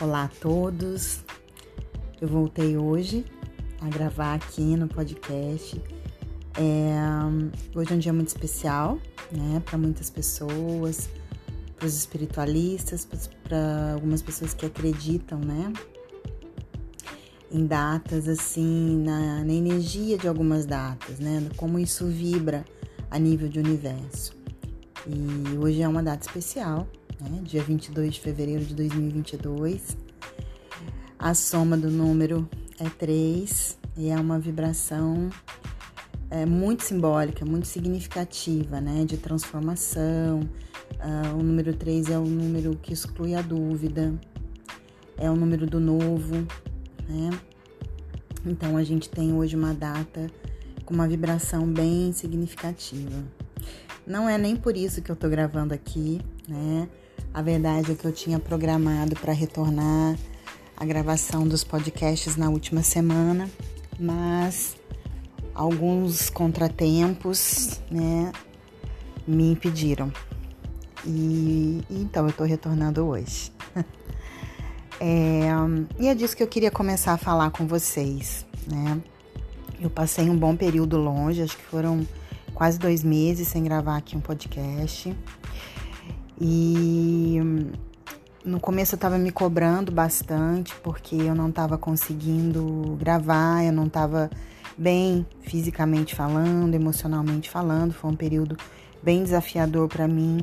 Olá a todos. Eu voltei hoje a gravar aqui no podcast. É, hoje é um dia muito especial, né, para muitas pessoas, para os espiritualistas, para algumas pessoas que acreditam, né, em datas assim, na, na energia de algumas datas, né, como isso vibra a nível de universo. E hoje é uma data especial, né? dia 22 de fevereiro de 2022. A soma do número é 3 e é uma vibração é, muito simbólica, muito significativa, né? De transformação. Uh, o número 3 é o número que exclui a dúvida, é o número do novo, né? Então a gente tem hoje uma data com uma vibração bem significativa. Não é nem por isso que eu tô gravando aqui, né? A verdade é que eu tinha programado para retornar a gravação dos podcasts na última semana, mas alguns contratempos, né, me impediram. E, então eu tô retornando hoje. é, e é disso que eu queria começar a falar com vocês, né? Eu passei um bom período longe, acho que foram quase dois meses sem gravar aqui um podcast. E no começo eu estava me cobrando bastante porque eu não estava conseguindo gravar, eu não estava bem fisicamente falando, emocionalmente falando. Foi um período bem desafiador para mim,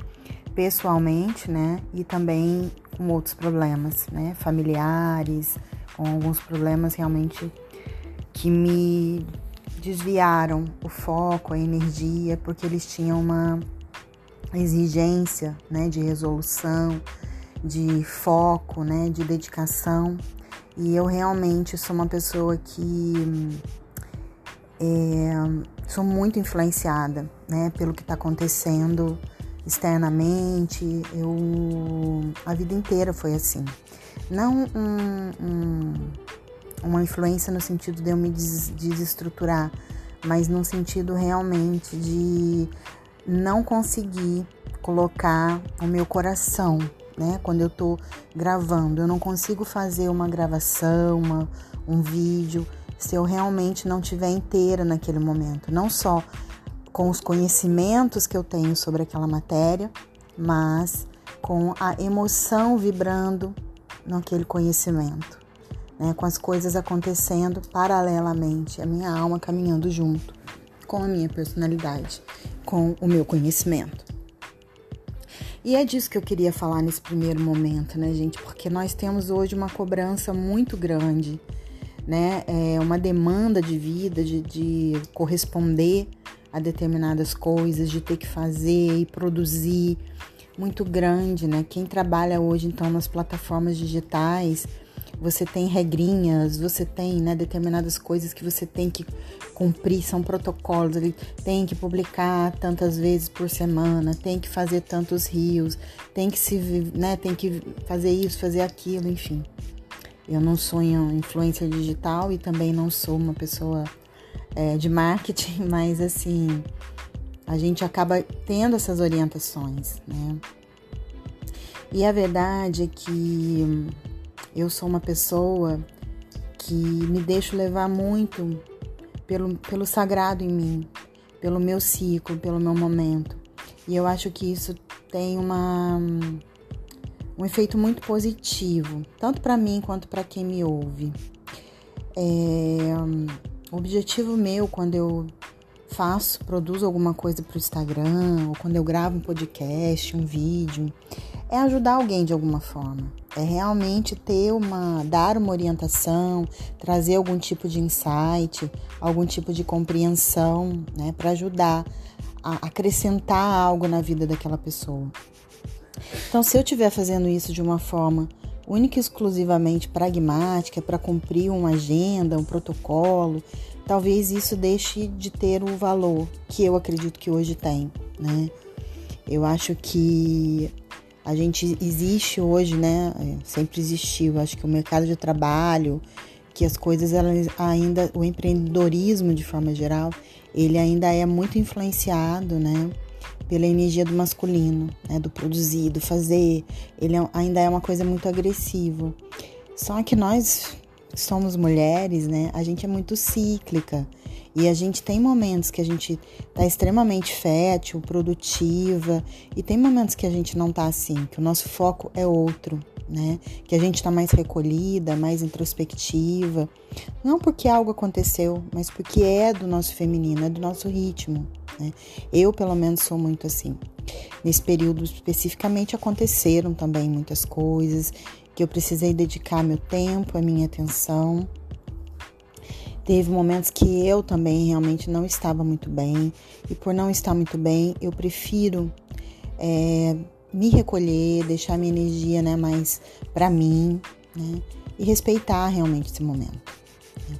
pessoalmente, né? E também com outros problemas, né? Familiares, com alguns problemas realmente que me desviaram o foco, a energia, porque eles tinham uma exigência né, de resolução, de foco, né, de dedicação. E eu realmente sou uma pessoa que é, sou muito influenciada né, pelo que está acontecendo externamente. Eu a vida inteira foi assim. Não um, um, uma influência no sentido de eu me des desestruturar, mas no sentido realmente de não conseguir colocar o meu coração, né? Quando eu tô gravando, eu não consigo fazer uma gravação, uma, um vídeo, se eu realmente não tiver inteira naquele momento, não só com os conhecimentos que eu tenho sobre aquela matéria, mas com a emoção vibrando naquele conhecimento, né? com as coisas acontecendo paralelamente, a minha alma caminhando junto com a minha personalidade com o meu conhecimento. E é disso que eu queria falar nesse primeiro momento, né, gente? Porque nós temos hoje uma cobrança muito grande, né? É uma demanda de vida, de, de corresponder a determinadas coisas, de ter que fazer e produzir muito grande, né? Quem trabalha hoje, então, nas plataformas digitais você tem regrinhas, você tem né, determinadas coisas que você tem que cumprir, são protocolos, ele tem que publicar tantas vezes por semana, tem que fazer tantos rios, tem que se, né, tem que fazer isso, fazer aquilo, enfim. Eu não sou influência digital e também não sou uma pessoa é, de marketing, mas assim, a gente acaba tendo essas orientações, né? E a verdade é que eu sou uma pessoa que me deixo levar muito pelo, pelo sagrado em mim, pelo meu ciclo, pelo meu momento. E eu acho que isso tem uma, um efeito muito positivo, tanto para mim quanto para quem me ouve. É, o objetivo meu quando eu faço, produzo alguma coisa para o Instagram, ou quando eu gravo um podcast, um vídeo, é ajudar alguém de alguma forma. É realmente ter uma, dar uma orientação, trazer algum tipo de insight, algum tipo de compreensão, né, para ajudar a acrescentar algo na vida daquela pessoa. Então, se eu estiver fazendo isso de uma forma única e exclusivamente pragmática, para cumprir uma agenda, um protocolo, talvez isso deixe de ter o valor que eu acredito que hoje tem, né? Eu acho que a gente existe hoje, né? É, sempre existiu. Acho que o mercado de trabalho, que as coisas elas ainda, o empreendedorismo de forma geral, ele ainda é muito influenciado, né? pela energia do masculino, né, do produzir, do fazer. Ele é, ainda é uma coisa muito agressiva. Só que nós somos mulheres, né? A gente é muito cíclica. E a gente tem momentos que a gente tá extremamente fértil, produtiva, e tem momentos que a gente não tá assim, que o nosso foco é outro, né? Que a gente tá mais recolhida, mais introspectiva. Não porque algo aconteceu, mas porque é do nosso feminino, é do nosso ritmo, né? Eu, pelo menos, sou muito assim. Nesse período especificamente aconteceram também muitas coisas que eu precisei dedicar meu tempo, a minha atenção. Teve momentos que eu também realmente não estava muito bem, e por não estar muito bem, eu prefiro é, me recolher, deixar minha energia né, mais para mim, né, e respeitar realmente esse momento. Né.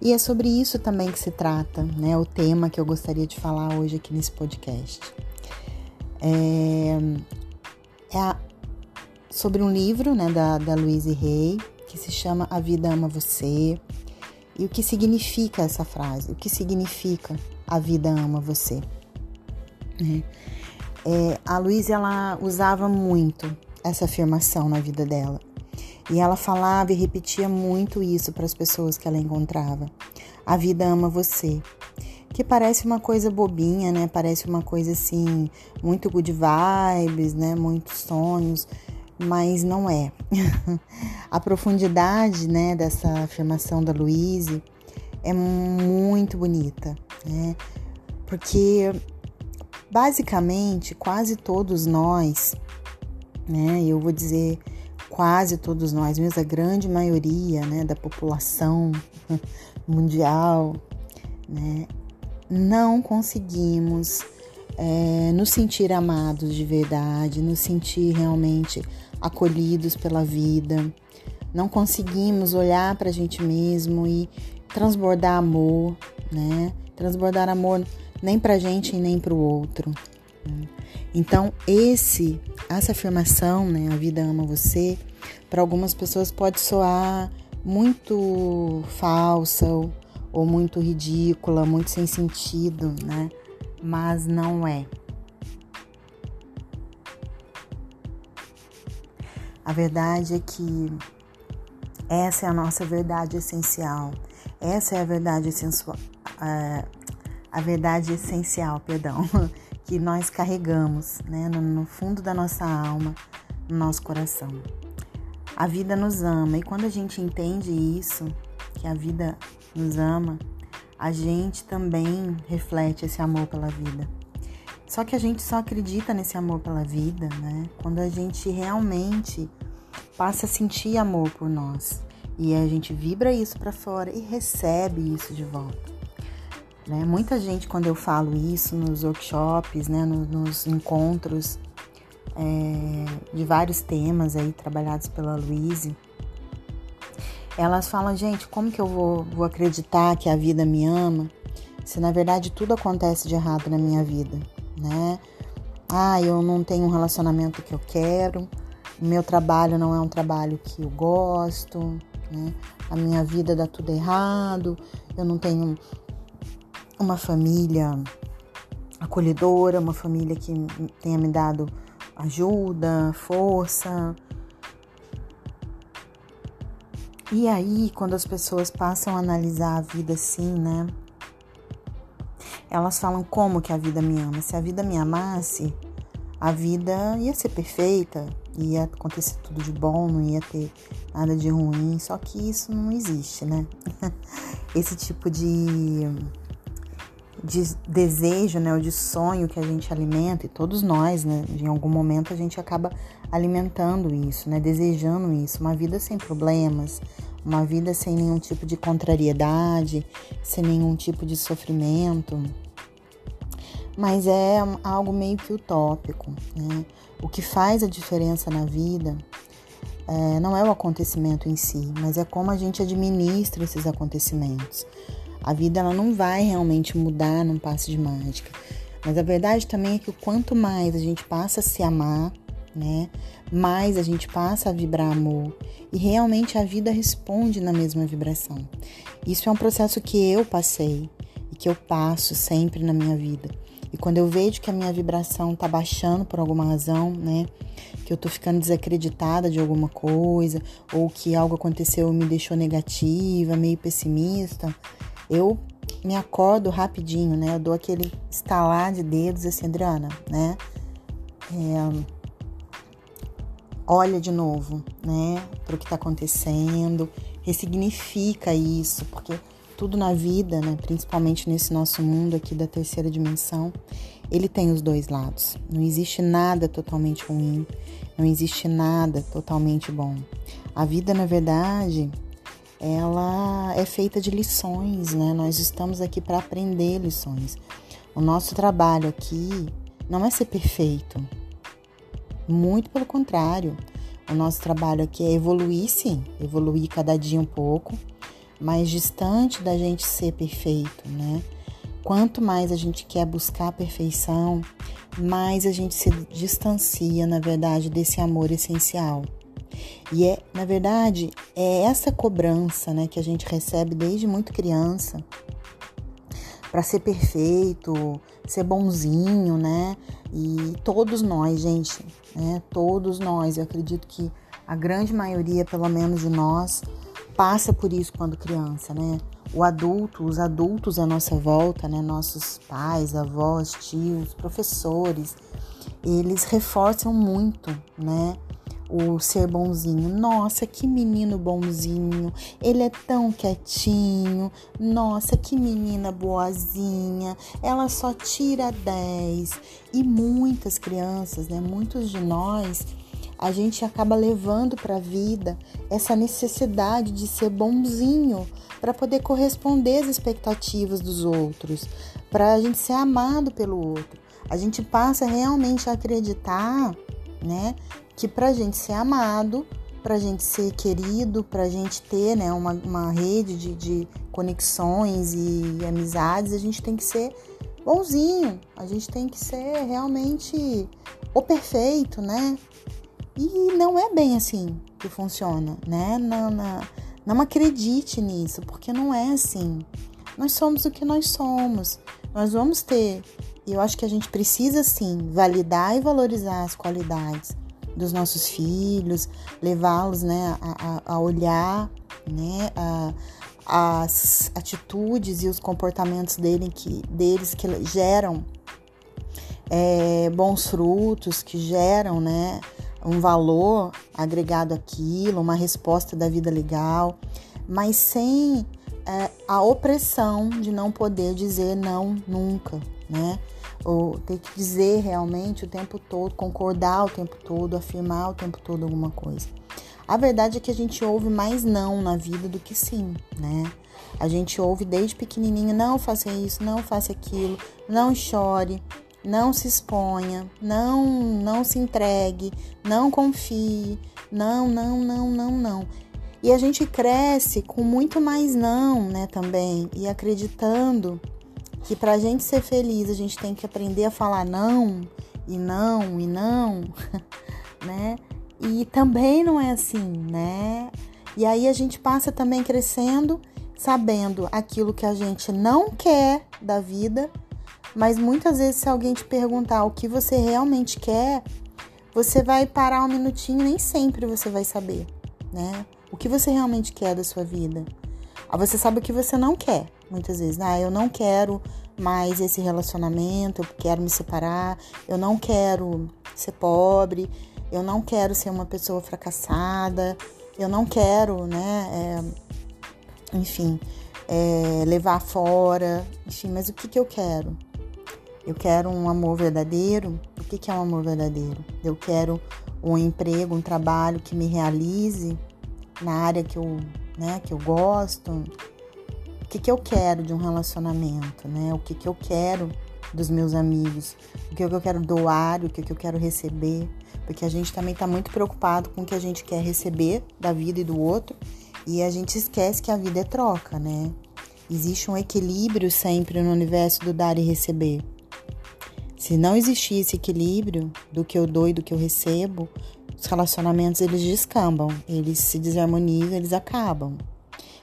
E é sobre isso também que se trata, né, o tema que eu gostaria de falar hoje aqui nesse podcast. É, é a, sobre um livro né, da, da Louise Hay, que se chama A Vida Ama Você, e o que significa essa frase? O que significa a vida ama você? É. É, a Luísa ela usava muito essa afirmação na vida dela. E ela falava e repetia muito isso para as pessoas que ela encontrava. A vida ama você. Que parece uma coisa bobinha, né? Parece uma coisa assim, muito good vibes, né? Muitos sonhos mas não é. a profundidade né, dessa afirmação da Louise é muito bonita, né? Porque basicamente quase todos nós, né? Eu vou dizer quase todos nós, mesmo a grande maioria né, da população mundial, né, não conseguimos é, nos sentir amados de verdade, nos sentir realmente acolhidos pela vida. Não conseguimos olhar para a gente mesmo e transbordar amor, né? Transbordar amor nem para a gente e nem para o outro. Então, esse, essa afirmação, né, a vida ama você, para algumas pessoas pode soar muito falsa ou, ou muito ridícula, muito sem sentido, né? Mas não é. A verdade é que essa é a nossa verdade essencial. Essa é a verdade essencial, a, a verdade essencial, perdão, que nós carregamos, né, no fundo da nossa alma, no nosso coração. A vida nos ama e quando a gente entende isso, que a vida nos ama, a gente também reflete esse amor pela vida. Só que a gente só acredita nesse amor pela vida, né? Quando a gente realmente passa a sentir amor por nós. E a gente vibra isso para fora e recebe isso de volta. Né? Muita gente, quando eu falo isso nos workshops, né, nos, nos encontros é, de vários temas aí trabalhados pela Luíse, elas falam, gente, como que eu vou, vou acreditar que a vida me ama se na verdade tudo acontece de errado na minha vida, né? Ah, eu não tenho um relacionamento que eu quero, meu trabalho não é um trabalho que eu gosto, né? A minha vida dá tudo errado, eu não tenho uma família acolhedora, uma família que tenha me dado ajuda, força. E aí, quando as pessoas passam a analisar a vida assim, né? Elas falam como que a vida me ama. Se a vida me amasse, a vida ia ser perfeita, ia acontecer tudo de bom, não ia ter nada de ruim, só que isso não existe, né? Esse tipo de, de desejo, né, ou de sonho que a gente alimenta, e todos nós, né, em algum momento a gente acaba alimentando isso, né, desejando isso, uma vida sem problemas, uma vida sem nenhum tipo de contrariedade, sem nenhum tipo de sofrimento mas é algo meio que utópico. Né? O que faz a diferença na vida é, não é o acontecimento em si, mas é como a gente administra esses acontecimentos. A vida ela não vai realmente mudar num passe de mágica. Mas a verdade também é que quanto mais a gente passa a se amar, né, mais a gente passa a vibrar amor e realmente a vida responde na mesma vibração. Isso é um processo que eu passei e que eu passo sempre na minha vida. E quando eu vejo que a minha vibração tá baixando por alguma razão, né? Que eu tô ficando desacreditada de alguma coisa, ou que algo aconteceu e me deixou negativa, meio pessimista, eu me acordo rapidinho, né? Eu dou aquele estalar de dedos assim, Adriana, né? É, olha de novo, né, para o que está acontecendo, ressignifica isso, porque tudo na vida, né, principalmente nesse nosso mundo aqui da terceira dimensão, ele tem os dois lados. Não existe nada totalmente ruim, não existe nada totalmente bom. A vida, na verdade, ela é feita de lições, né? Nós estamos aqui para aprender lições. O nosso trabalho aqui não é ser perfeito. Muito pelo contrário. O nosso trabalho aqui é evoluir, sim, evoluir cada dia um pouco, mais distante da gente ser perfeito, né? Quanto mais a gente quer buscar a perfeição, mais a gente se distancia, na verdade, desse amor essencial. E é, na verdade, é essa cobrança, né, que a gente recebe desde muito criança para ser perfeito, ser bonzinho, né? E todos nós, gente, né? Todos nós, eu acredito que a grande maioria, pelo menos de nós, passa por isso quando criança, né? O adulto, os adultos à nossa volta, né? Nossos pais, avós, tios, professores, eles reforçam muito, né? O ser bonzinho. Nossa, que menino bonzinho. Ele é tão quietinho. Nossa, que menina boazinha. Ela só tira 10. E muitas crianças, né, muitos de nós, a gente acaba levando para a vida essa necessidade de ser bonzinho para poder corresponder às expectativas dos outros, para a gente ser amado pelo outro. A gente passa realmente a acreditar, né, que para a gente ser amado, para a gente ser querido, para a gente ter né, uma, uma rede de, de conexões e amizades, a gente tem que ser bonzinho, a gente tem que ser realmente o perfeito, né? E não é bem assim que funciona, né? Não, não, não acredite nisso, porque não é assim. Nós somos o que nós somos. Nós vamos ter, e eu acho que a gente precisa sim validar e valorizar as qualidades dos nossos filhos, levá-los né, a, a, olhar né, a, as atitudes e os comportamentos dele que, deles que geram é, bons frutos, que geram né, um valor agregado àquilo, uma resposta da vida legal, mas sem é, a opressão de não poder dizer não nunca, né? Ou ter que dizer realmente o tempo todo, concordar o tempo todo, afirmar o tempo todo alguma coisa. A verdade é que a gente ouve mais não na vida do que sim, né? A gente ouve desde pequenininho, não faça isso, não faça aquilo, não chore, não se exponha, não não se entregue, não confie, não, não, não, não, não. E a gente cresce com muito mais não, né, também, e acreditando que para a gente ser feliz a gente tem que aprender a falar não e não e não, né? E também não é assim, né? E aí a gente passa também crescendo sabendo aquilo que a gente não quer da vida, mas muitas vezes se alguém te perguntar o que você realmente quer, você vai parar um minutinho, nem sempre você vai saber, né? O que você realmente quer da sua vida. Ah, você sabe o que você não quer, muitas vezes. Ah, eu não quero mais esse relacionamento, eu quero me separar, eu não quero ser pobre, eu não quero ser uma pessoa fracassada, eu não quero, né, é, enfim, é, levar fora, enfim, mas o que, que eu quero? Eu quero um amor verdadeiro. O que, que é um amor verdadeiro? Eu quero um emprego, um trabalho que me realize na área que eu, né, que eu gosto, o que, que eu quero de um relacionamento, né? O que, que eu quero dos meus amigos, o que, que eu quero doar, o que, que eu quero receber, porque a gente também está muito preocupado com o que a gente quer receber da vida e do outro e a gente esquece que a vida é troca, né? Existe um equilíbrio sempre no universo do dar e receber. Se não existir esse equilíbrio do que eu dou e do que eu recebo, os relacionamentos eles descambam, eles se desarmonizam, eles acabam.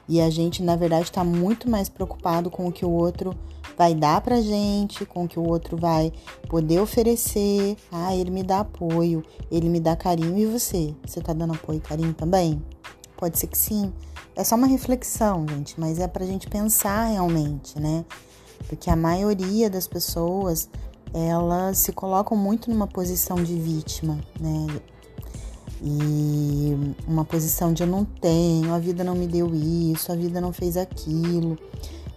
E a gente, na verdade, está muito mais preocupado com o que o outro vai dar pra gente, com o que o outro vai poder oferecer. Ah, ele me dá apoio, ele me dá carinho. E você? Você tá dando apoio e carinho também? Pode ser que sim. É só uma reflexão, gente, mas é pra gente pensar realmente, né? Porque a maioria das pessoas, elas se colocam muito numa posição de vítima, né? E uma posição de eu não tenho, a vida não me deu isso, a vida não fez aquilo.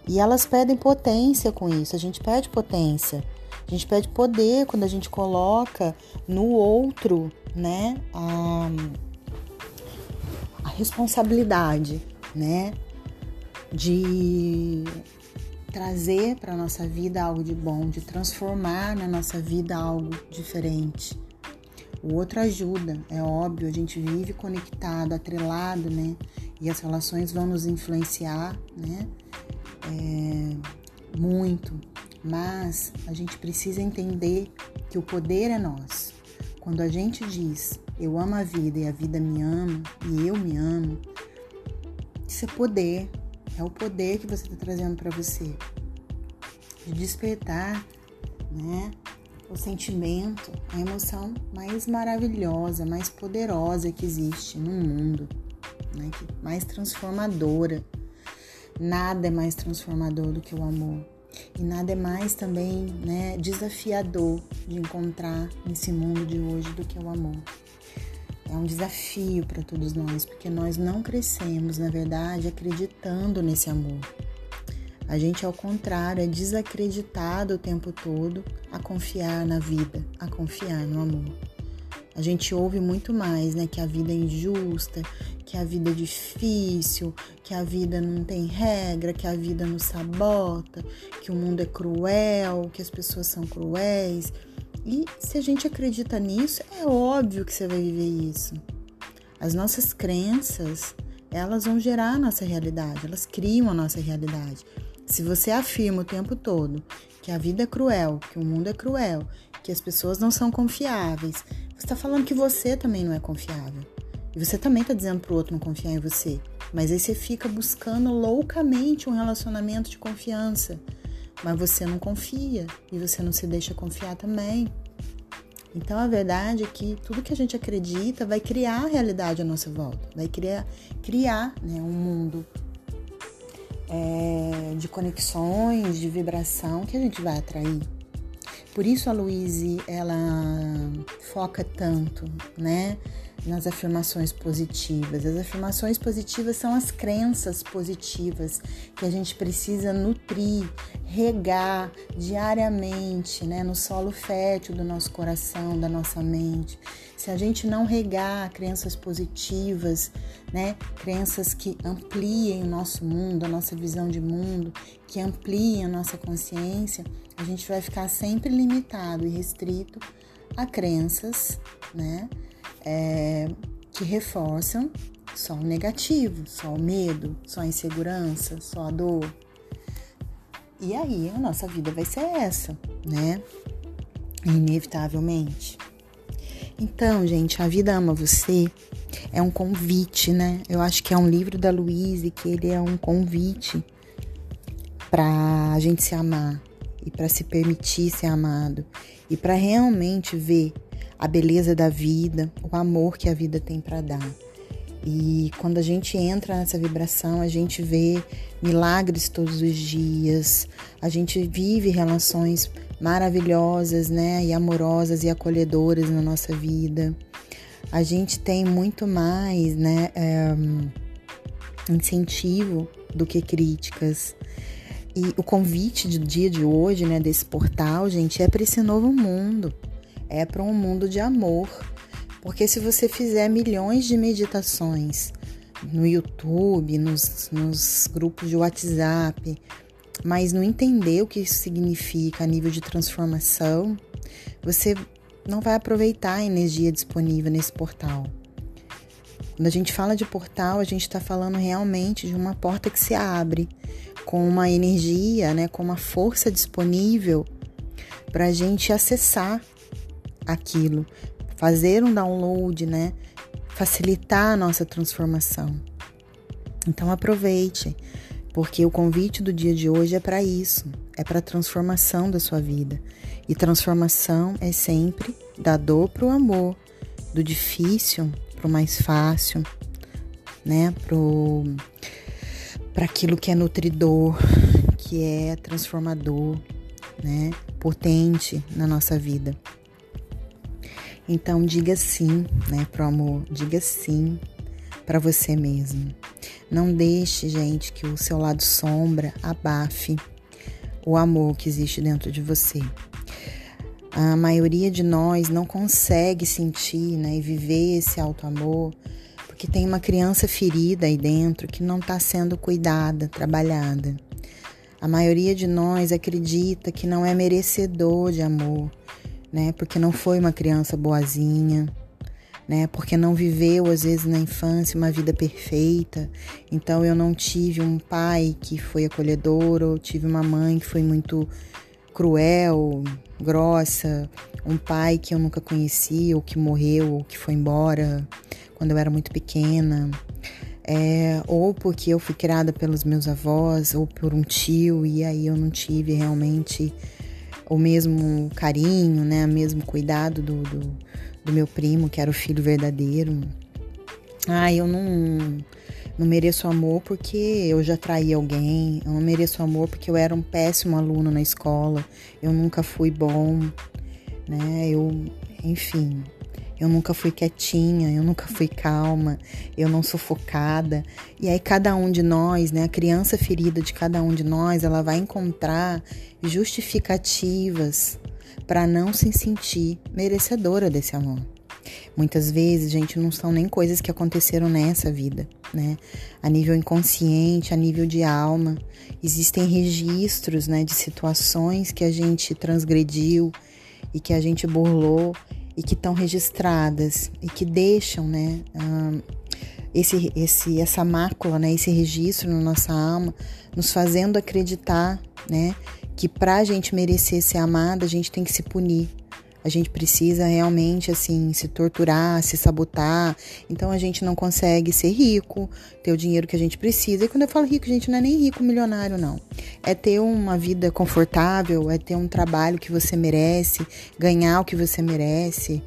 E elas pedem potência com isso, a gente pede potência. A gente pede poder quando a gente coloca no outro, né, a, a responsabilidade, né, de trazer para nossa vida algo de bom, de transformar na nossa vida algo diferente. O outro ajuda, é óbvio, a gente vive conectado, atrelado, né? E as relações vão nos influenciar, né? É, muito. Mas a gente precisa entender que o poder é nosso. Quando a gente diz eu amo a vida e a vida me ama e eu me amo, isso é poder. É o poder que você está trazendo para você. De despertar, né? O sentimento, a emoção mais maravilhosa, mais poderosa que existe no mundo, né? mais transformadora. Nada é mais transformador do que o amor. E nada é mais também né, desafiador de encontrar nesse mundo de hoje do que o amor. É um desafio para todos nós, porque nós não crescemos, na verdade, acreditando nesse amor. A gente, ao contrário, é desacreditado o tempo todo a confiar na vida, a confiar no amor. A gente ouve muito mais, né? Que a vida é injusta, que a vida é difícil, que a vida não tem regra, que a vida nos sabota, que o mundo é cruel, que as pessoas são cruéis. E se a gente acredita nisso, é óbvio que você vai viver isso. As nossas crenças, elas vão gerar a nossa realidade, elas criam a nossa realidade. Se você afirma o tempo todo que a vida é cruel, que o mundo é cruel, que as pessoas não são confiáveis, você está falando que você também não é confiável. E você também está dizendo para o outro não confiar em você. Mas aí você fica buscando loucamente um relacionamento de confiança. Mas você não confia e você não se deixa confiar também. Então a verdade é que tudo que a gente acredita vai criar a realidade à nossa volta, vai criar, criar né, um mundo é, de conexões, de vibração que a gente vai atrair. Por isso a Louise ela foca tanto, né, nas afirmações positivas. As afirmações positivas são as crenças positivas que a gente precisa nutrir, regar diariamente, né, no solo fértil do nosso coração, da nossa mente. Se a gente não regar crenças positivas, né, crenças que ampliem o nosso mundo, a nossa visão de mundo, que ampliem a nossa consciência, a gente vai ficar sempre limitado e restrito a crenças, né, é, que reforçam só o negativo, só o medo, só a insegurança, só a dor. E aí a nossa vida vai ser essa, né? Inevitavelmente. Então, gente, A Vida Ama Você é um convite, né? Eu acho que é um livro da Louise que ele é um convite para a gente se amar e para se permitir ser amado e para realmente ver a beleza da vida, o amor que a vida tem para dar. E quando a gente entra nessa vibração, a gente vê milagres todos os dias, a gente vive relações maravilhosas, né, e amorosas e acolhedoras na nossa vida. A gente tem muito mais, né, é, incentivo do que críticas. E o convite do dia de hoje, né, desse portal, gente, é para esse novo mundo é para um mundo de amor. Porque se você fizer milhões de meditações no YouTube, nos, nos grupos de WhatsApp, mas não entender o que isso significa a nível de transformação, você não vai aproveitar a energia disponível nesse portal. Quando a gente fala de portal, a gente está falando realmente de uma porta que se abre com uma energia, né, com uma força disponível para a gente acessar aquilo, fazer um download, né? Facilitar a nossa transformação. Então aproveite, Porque o convite do dia de hoje é para isso, é para transformação da sua vida. E transformação é sempre da dor para o amor, do difícil para o mais fácil, né? Para aquilo que é nutridor, que é transformador, né? Potente na nossa vida. Então diga sim, né, pro amor, diga sim para você mesmo. Não deixe, gente, que o seu lado sombra abafe o amor que existe dentro de você. A maioria de nós não consegue sentir né, e viver esse alto amor porque tem uma criança ferida aí dentro que não está sendo cuidada, trabalhada. A maioria de nós acredita que não é merecedor de amor, né? Porque não foi uma criança boazinha, né? Porque não viveu às vezes na infância uma vida perfeita. Então eu não tive um pai que foi acolhedor ou tive uma mãe que foi muito cruel, grossa, um pai que eu nunca conheci ou que morreu ou que foi embora quando eu era muito pequena, é, ou porque eu fui criada pelos meus avós, ou por um tio, e aí eu não tive realmente o mesmo carinho, né, o mesmo cuidado do, do, do meu primo, que era o filho verdadeiro. Ah, eu não, não mereço amor porque eu já traí alguém, eu não mereço amor porque eu era um péssimo aluno na escola, eu nunca fui bom, né, eu, enfim, eu nunca fui quietinha, eu nunca fui calma, eu não sou focada. E aí cada um de nós, né, a criança ferida de cada um de nós, ela vai encontrar justificativas para não se sentir merecedora desse amor. Muitas vezes, gente, não são nem coisas que aconteceram nessa vida, né? A nível inconsciente, a nível de alma, existem registros, né, de situações que a gente transgrediu e que a gente burlou e que estão registradas e que deixam, né, esse, esse, essa mácula, né, esse registro na nossa alma, nos fazendo acreditar, né, que para a gente merecer ser amada, a gente tem que se punir, a gente precisa realmente assim se torturar, se sabotar. Então a gente não consegue ser rico, ter o dinheiro que a gente precisa. E quando eu falo rico, a gente não é nem rico milionário não. É ter uma vida confortável, é ter um trabalho que você merece, ganhar o que você merece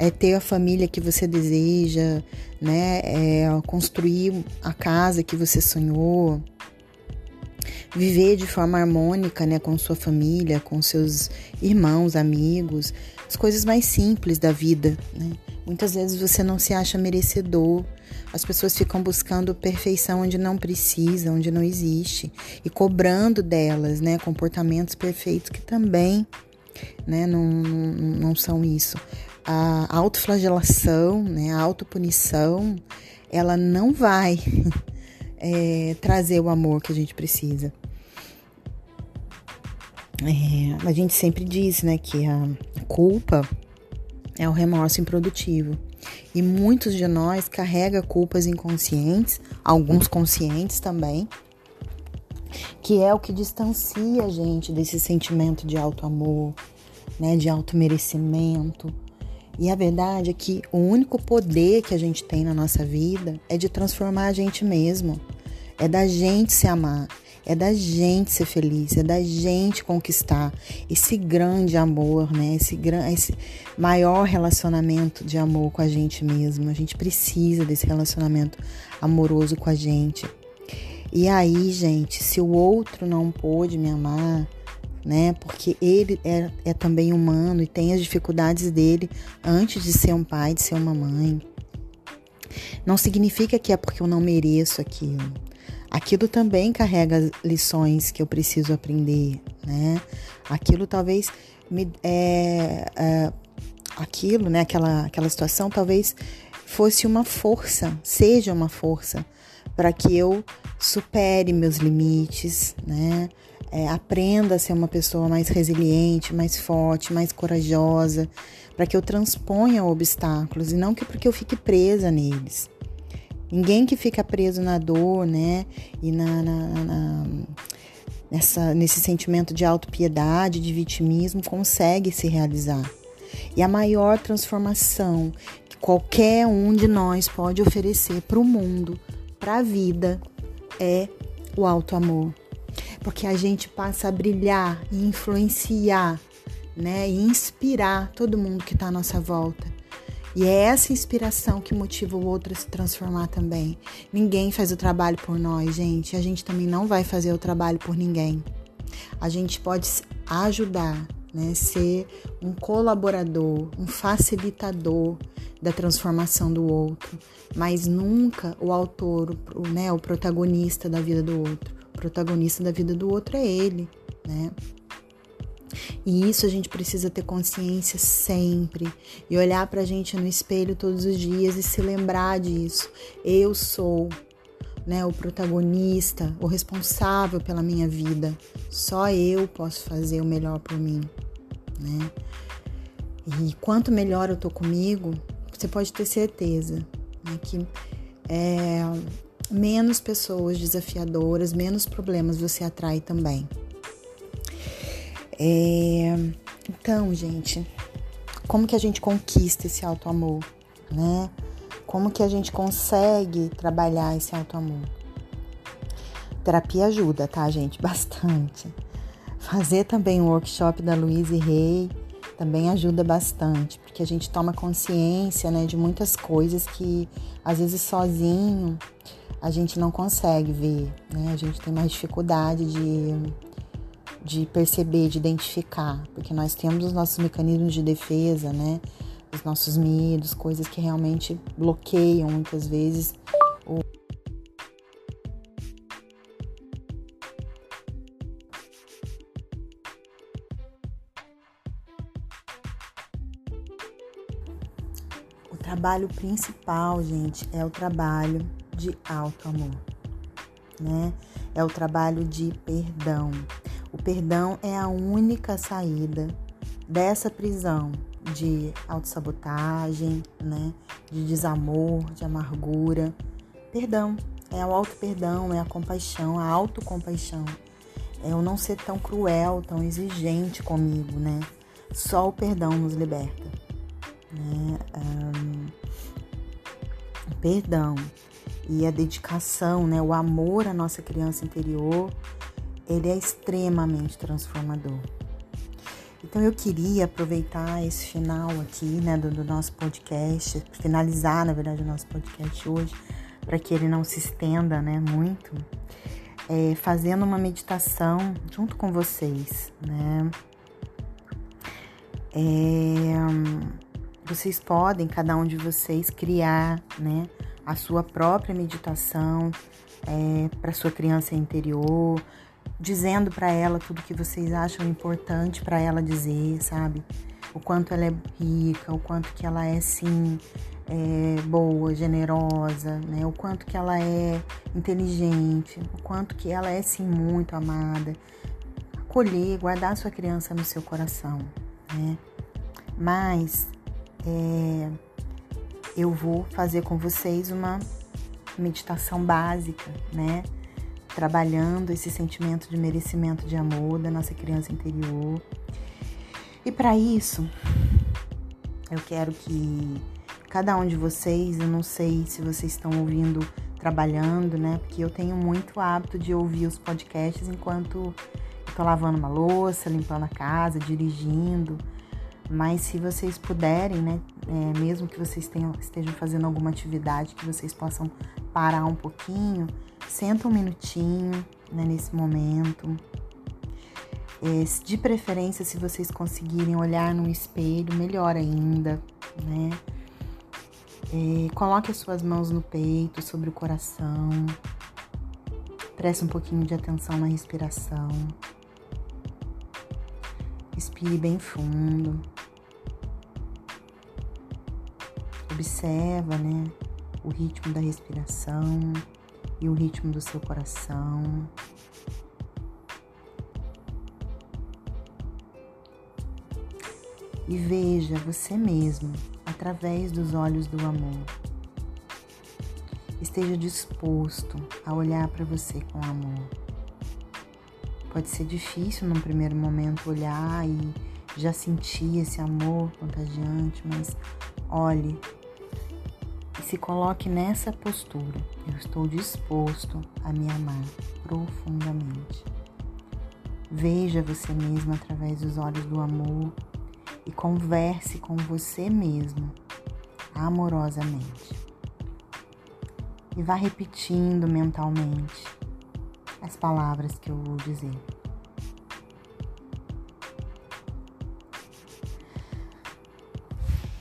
é ter a família que você deseja, né? É construir a casa que você sonhou, viver de forma harmônica, né, com sua família, com seus irmãos, amigos, as coisas mais simples da vida. Né? Muitas vezes você não se acha merecedor. As pessoas ficam buscando perfeição onde não precisa, onde não existe, e cobrando delas, né, comportamentos perfeitos que também, né, não, não, não são isso. A autoflagelação, né, a autopunição, ela não vai é, trazer o amor que a gente precisa. É, a gente sempre diz, né, que a culpa é o remorso improdutivo. E muitos de nós carregam culpas inconscientes, alguns conscientes também, que é o que distancia a gente desse sentimento de alto amor, né, de alto merecimento. E a verdade é que o único poder que a gente tem na nossa vida é de transformar a gente mesmo, é da gente se amar, é da gente ser feliz, é da gente conquistar esse grande amor, né? Esse, esse maior relacionamento de amor com a gente mesmo. A gente precisa desse relacionamento amoroso com a gente. E aí, gente, se o outro não pôde me amar, né? Porque ele é, é também humano e tem as dificuldades dele antes de ser um pai, de ser uma mãe. Não significa que é porque eu não mereço aquilo aquilo também carrega lições que eu preciso aprender, né? Aquilo talvez me é, é, aquilo, né? Aquela aquela situação talvez fosse uma força, seja uma força para que eu supere meus limites, né? É, aprenda a ser uma pessoa mais resiliente, mais forte, mais corajosa, para que eu transponha obstáculos e não que porque eu fique presa neles. Ninguém que fica preso na dor, né? E na, na, na nessa, nesse sentimento de autopiedade, de vitimismo, consegue se realizar. E a maior transformação que qualquer um de nós pode oferecer para o mundo, para a vida, é o alto amor, porque a gente passa a brilhar e influenciar, né, e inspirar todo mundo que está à nossa volta. E é essa inspiração que motiva o outro a se transformar também. Ninguém faz o trabalho por nós, gente. A gente também não vai fazer o trabalho por ninguém. A gente pode ajudar, né? Ser um colaborador, um facilitador da transformação do outro, mas nunca o autor, o, né, o protagonista da vida do outro. O protagonista da vida do outro é ele, né? E isso a gente precisa ter consciência sempre e olhar para a gente no espelho todos os dias e se lembrar disso. Eu sou né, o protagonista, o responsável pela minha vida. Só eu posso fazer o melhor por mim, né? E quanto melhor eu tô comigo, você pode ter certeza né, que é, menos pessoas desafiadoras, menos problemas você atrai também. É, então, gente, como que a gente conquista esse auto amor, né? Como que a gente consegue trabalhar esse auto amor? Terapia ajuda, tá, gente? Bastante. Fazer também o workshop da Louise Rey também ajuda bastante, porque a gente toma consciência, né, de muitas coisas que às vezes sozinho a gente não consegue ver, né? A gente tem mais dificuldade de de perceber, de identificar, porque nós temos os nossos mecanismos de defesa, né? Os nossos medos, coisas que realmente bloqueiam muitas vezes o O trabalho principal, gente, é o trabalho de alto amor, né? É o trabalho de perdão. O perdão é a única saída dessa prisão de autossabotagem, né? De desamor, de amargura. Perdão é o auto-perdão, é a compaixão, a autocompaixão. É o não ser tão cruel, tão exigente comigo, né? Só o perdão nos liberta. Né? Um, perdão e a dedicação, né? O amor à nossa criança interior ele é extremamente transformador. Então eu queria aproveitar esse final aqui, né, do, do nosso podcast, finalizar, na verdade, o nosso podcast hoje, para que ele não se estenda, né, muito, é, fazendo uma meditação junto com vocês, né. É, vocês podem, cada um de vocês, criar, né, a sua própria meditação é, para sua criança interior, dizendo para ela tudo que vocês acham importante para ela dizer, sabe? O quanto ela é rica, o quanto que ela é sim é, boa, generosa, né? O quanto que ela é inteligente, o quanto que ela é sim muito amada. Acolher, guardar sua criança no seu coração, né? Mas é, eu vou fazer com vocês uma meditação básica, né? Trabalhando esse sentimento de merecimento de amor da nossa criança interior. E para isso, eu quero que cada um de vocês, eu não sei se vocês estão ouvindo trabalhando, né? Porque eu tenho muito hábito de ouvir os podcasts enquanto tô lavando uma louça, limpando a casa, dirigindo. Mas se vocês puderem, né? É, mesmo que vocês tenham, estejam fazendo alguma atividade que vocês possam parar um pouquinho Senta um minutinho né, nesse momento. É, de preferência, se vocês conseguirem olhar no espelho, melhor ainda, né? É, coloque as suas mãos no peito, sobre o coração. Preste um pouquinho de atenção na respiração. Respire bem fundo. Observa, né, o ritmo da respiração e o ritmo do seu coração. E veja você mesmo através dos olhos do amor. Esteja disposto a olhar para você com amor. Pode ser difícil num primeiro momento olhar e já sentir esse amor contagiante, mas olhe se coloque nessa postura. Eu estou disposto a me amar profundamente. Veja você mesmo através dos olhos do amor e converse com você mesmo amorosamente. E vá repetindo mentalmente as palavras que eu vou dizer.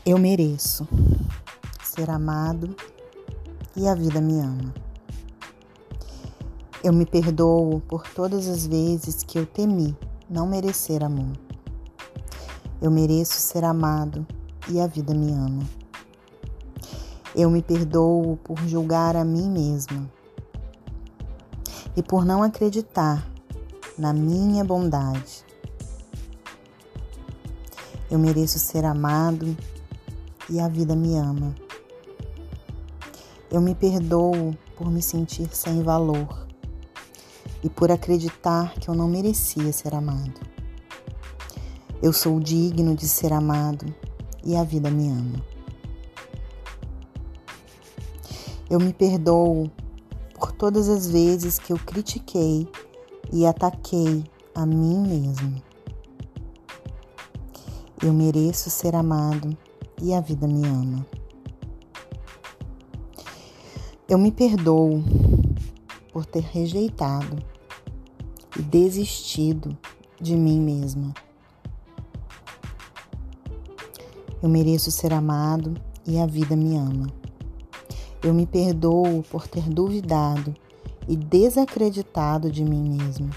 Eu mereço ser amado e a vida me ama. Eu me perdoo por todas as vezes que eu temi não merecer amor. Eu mereço ser amado e a vida me ama. Eu me perdoo por julgar a mim mesma e por não acreditar na minha bondade. Eu mereço ser amado e a vida me ama. Eu me perdoo por me sentir sem valor e por acreditar que eu não merecia ser amado. Eu sou digno de ser amado e a vida me ama. Eu me perdoo por todas as vezes que eu critiquei e ataquei a mim mesmo. Eu mereço ser amado e a vida me ama. Eu me perdoo por ter rejeitado e desistido de mim mesma. Eu mereço ser amado e a vida me ama. Eu me perdoo por ter duvidado e desacreditado de mim mesmo.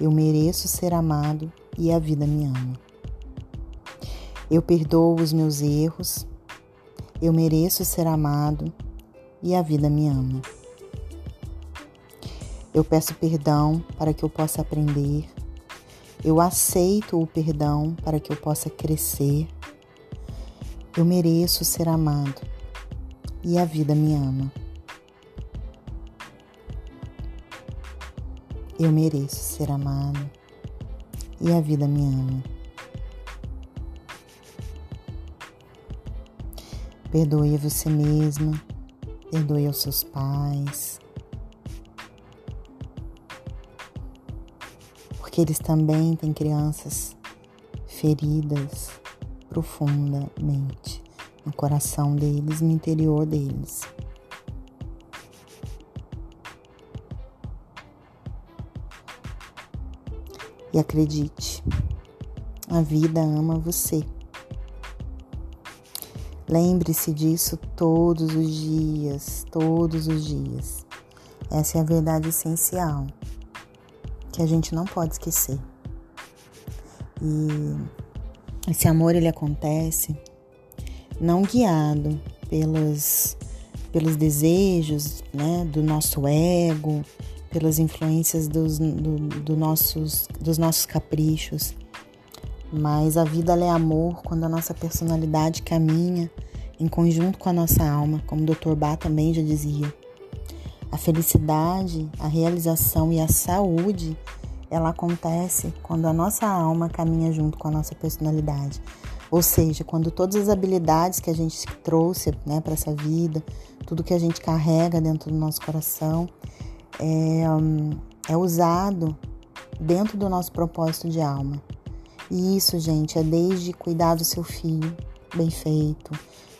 Eu mereço ser amado e a vida me ama. Eu perdoo os meus erros. Eu mereço ser amado e a vida me ama. Eu peço perdão para que eu possa aprender. Eu aceito o perdão para que eu possa crescer. Eu mereço ser amado e a vida me ama. Eu mereço ser amado e a vida me ama. Perdoe você mesma, perdoe aos seus pais, porque eles também têm crianças feridas profundamente no coração deles, no interior deles. E acredite, a vida ama você. Lembre-se disso todos os dias, todos os dias. Essa é a verdade essencial que a gente não pode esquecer. E esse amor ele acontece não guiado pelos, pelos desejos né, do nosso ego, pelas influências dos, do, do nossos, dos nossos caprichos, mas a vida é amor quando a nossa personalidade caminha em conjunto com a nossa alma, como o Dr. Bá também já dizia. A felicidade, a realização e a saúde, ela acontece quando a nossa alma caminha junto com a nossa personalidade. Ou seja, quando todas as habilidades que a gente trouxe né, para essa vida, tudo que a gente carrega dentro do nosso coração, é, é usado dentro do nosso propósito de alma. E isso, gente, é desde cuidar do seu filho bem feito,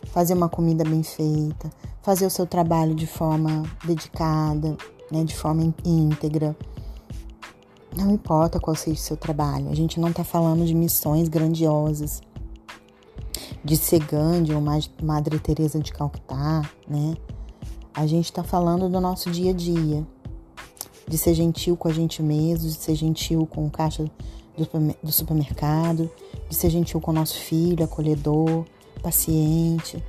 fazer uma comida bem feita, fazer o seu trabalho de forma dedicada, né, de forma íntegra. Não importa qual seja o seu trabalho, a gente não está falando de missões grandiosas, de ser Gandhi ou Madre Teresa de Calcutá, né? A gente está falando do nosso dia a dia, de ser gentil com a gente mesmo, de ser gentil com o caixa do supermercado, de ser gentil com o nosso filho, acolhedor, paciente,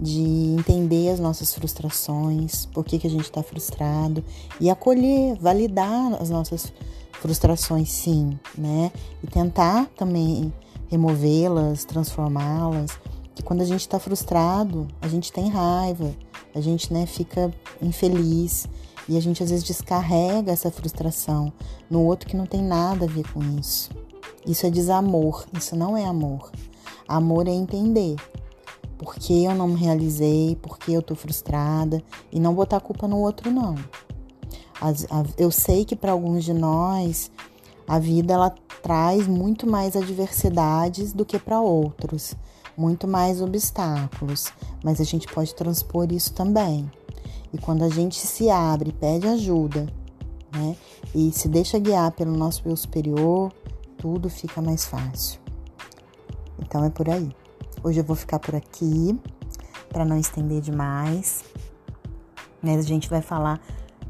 de entender as nossas frustrações, por que, que a gente está frustrado e acolher, validar as nossas frustrações, sim, né? E tentar também removê-las, transformá-las. Que quando a gente está frustrado, a gente tem raiva, a gente né, fica infeliz e a gente às vezes descarrega essa frustração no outro que não tem nada a ver com isso. Isso é desamor, isso não é amor. Amor é entender por que eu não me realizei, por que eu tô frustrada e não botar a culpa no outro não. Eu sei que para alguns de nós a vida ela traz muito mais adversidades do que para outros, muito mais obstáculos, mas a gente pode transpor isso também. E quando a gente se abre, pede ajuda, né? E se deixa guiar pelo nosso eu superior, tudo fica mais fácil. Então é por aí. Hoje eu vou ficar por aqui para não estender demais. Mas a gente vai falar